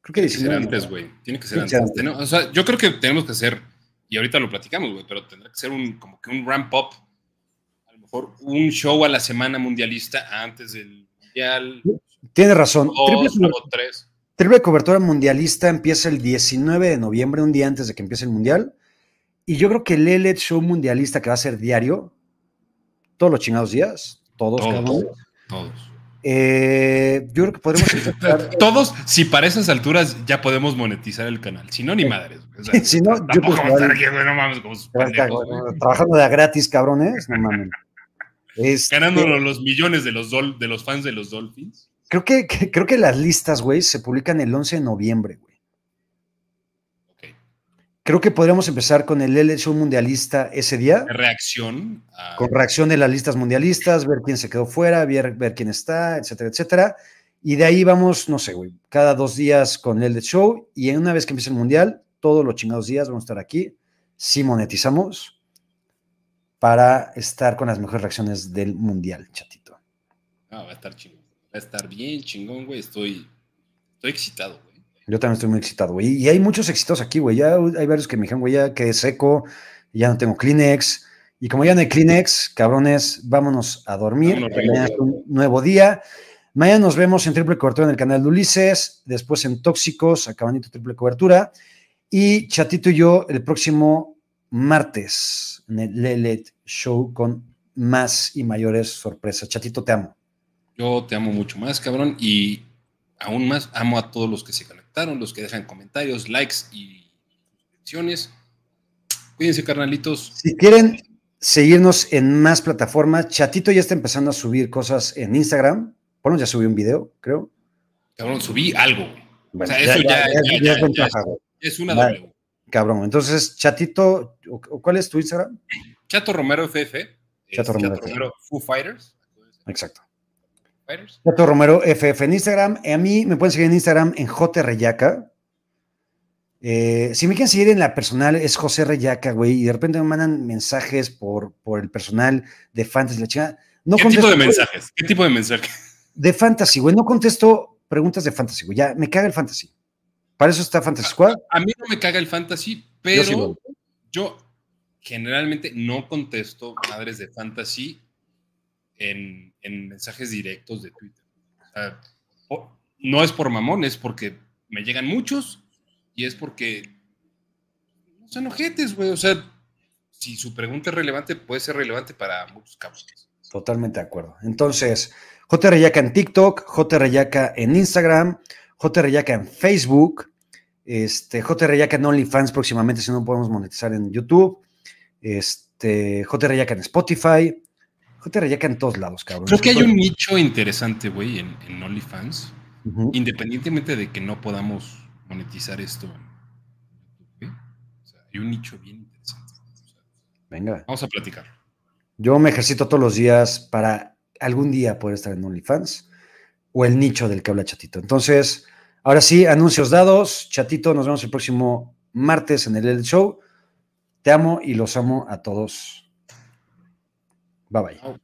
Creo que, Tiene que ser antes, güey. Tiene que ser antes. o sea, yo creo que tenemos que hacer, y ahorita lo platicamos, güey, pero tendrá que ser un, como que un ramp up. A lo mejor un show a la semana mundialista antes del mundial. Tiene razón. Triple, tres. Triple cobertura mundialista empieza el 19 de noviembre, un día antes de que empiece el mundial. Y yo creo que el LED Show mundialista que va a ser diario, todos los chingados días, todos, todos. Todos. Eh, yo creo que podemos empezar. Todos, si para esas alturas ya podemos monetizar el canal. Si no, ni madres. si no, yo puedo no mames, como Trabajando de a gratis, cabrones. No mames. Este, Ganándonos los millones de los, de los fans de los Dolphins. Creo que, creo que las listas, güey, se publican el 11 de noviembre, güey. Creo que podríamos empezar con el L Show mundialista ese día. Reacción. Con reacción de las listas mundialistas, ver quién se quedó fuera, ver, ver quién está, etcétera, etcétera. Y de ahí vamos, no sé, güey, cada dos días con el Show. Y una vez que empiece el mundial, todos los chingados días vamos a estar aquí. Si monetizamos, para estar con las mejores reacciones del mundial, chatito. Ah, va a estar chingón. Va a estar bien chingón, güey. Estoy, estoy excitado. Yo también estoy muy excitado, güey. Y hay muchos éxitos aquí, güey. Ya hay varios que me dijeron, güey, ya quedé seco, ya no tengo Kleenex. Y como ya no hay Kleenex, cabrones, vámonos a dormir. Mañana es un nuevo día. Mañana nos vemos en triple cobertura en el canal de Ulises, después en Tóxicos, acabandito triple cobertura. Y Chatito y yo el próximo martes en el Lelet Show con más y mayores sorpresas. Chatito, te amo. Yo te amo mucho más, cabrón, y aún más amo a todos los que se los que dejan comentarios, likes y suscripciones. Cuídense, carnalitos. Si quieren seguirnos en más plataformas, Chatito ya está empezando a subir cosas en Instagram. Bueno, ya subí un video, creo. Cabrón, subí algo. o sea, eso ya, es, una W. Cabrón, entonces, Chatito, ¿cuál es tu Instagram? Chato Romero FF. Chato Romero, Chato Romero Foo Fighters. Exacto. Chato Romero FF en Instagram. A mí me pueden seguir en Instagram en JReyaca. Eh, si me quieren seguir en la personal, es José Reyaca, güey, y de repente me mandan mensajes por, por el personal de Fantasy, la chica. No ¿Qué tipo de mensajes? ¿Qué tipo de mensajes? De Fantasy, güey. No contesto preguntas de Fantasy, güey. Ya, me caga el Fantasy. Para eso está Fantasy Squad. A, mí no me caga el Fantasy, pero yo, generalmente no contesto madres de Fantasy en, mensajes directos de Twitter. no es por mamón, es porque me llegan muchos y es porque no son ojetes, güey. O sea, si su pregunta es relevante, puede ser relevante para muchos casos. Totalmente de acuerdo. Entonces, J. Reyaca en TikTok, J. Reyaca en Instagram, J. Reyaca en Facebook, este, J. Reyaca en OnlyFans próximamente, si no podemos monetizar en YouTube, este, J. Reyaca en Spotify, J. Reyaca en todos lados, cabrón. Creo que hay un nicho interesante, güey, en, OnlyFans, independientemente de que no podamos monetizar esto. hay un nicho bien interesante. Venga. Vamos a platicar. Yo me ejercito todos los días para algún día poder estar en OnlyFans o el nicho del que habla Chatito. Entonces, ahora sí, anuncios dados. Chatito, nos vemos el próximo martes en el Show. Te amo y los amo a todos. Bye bye.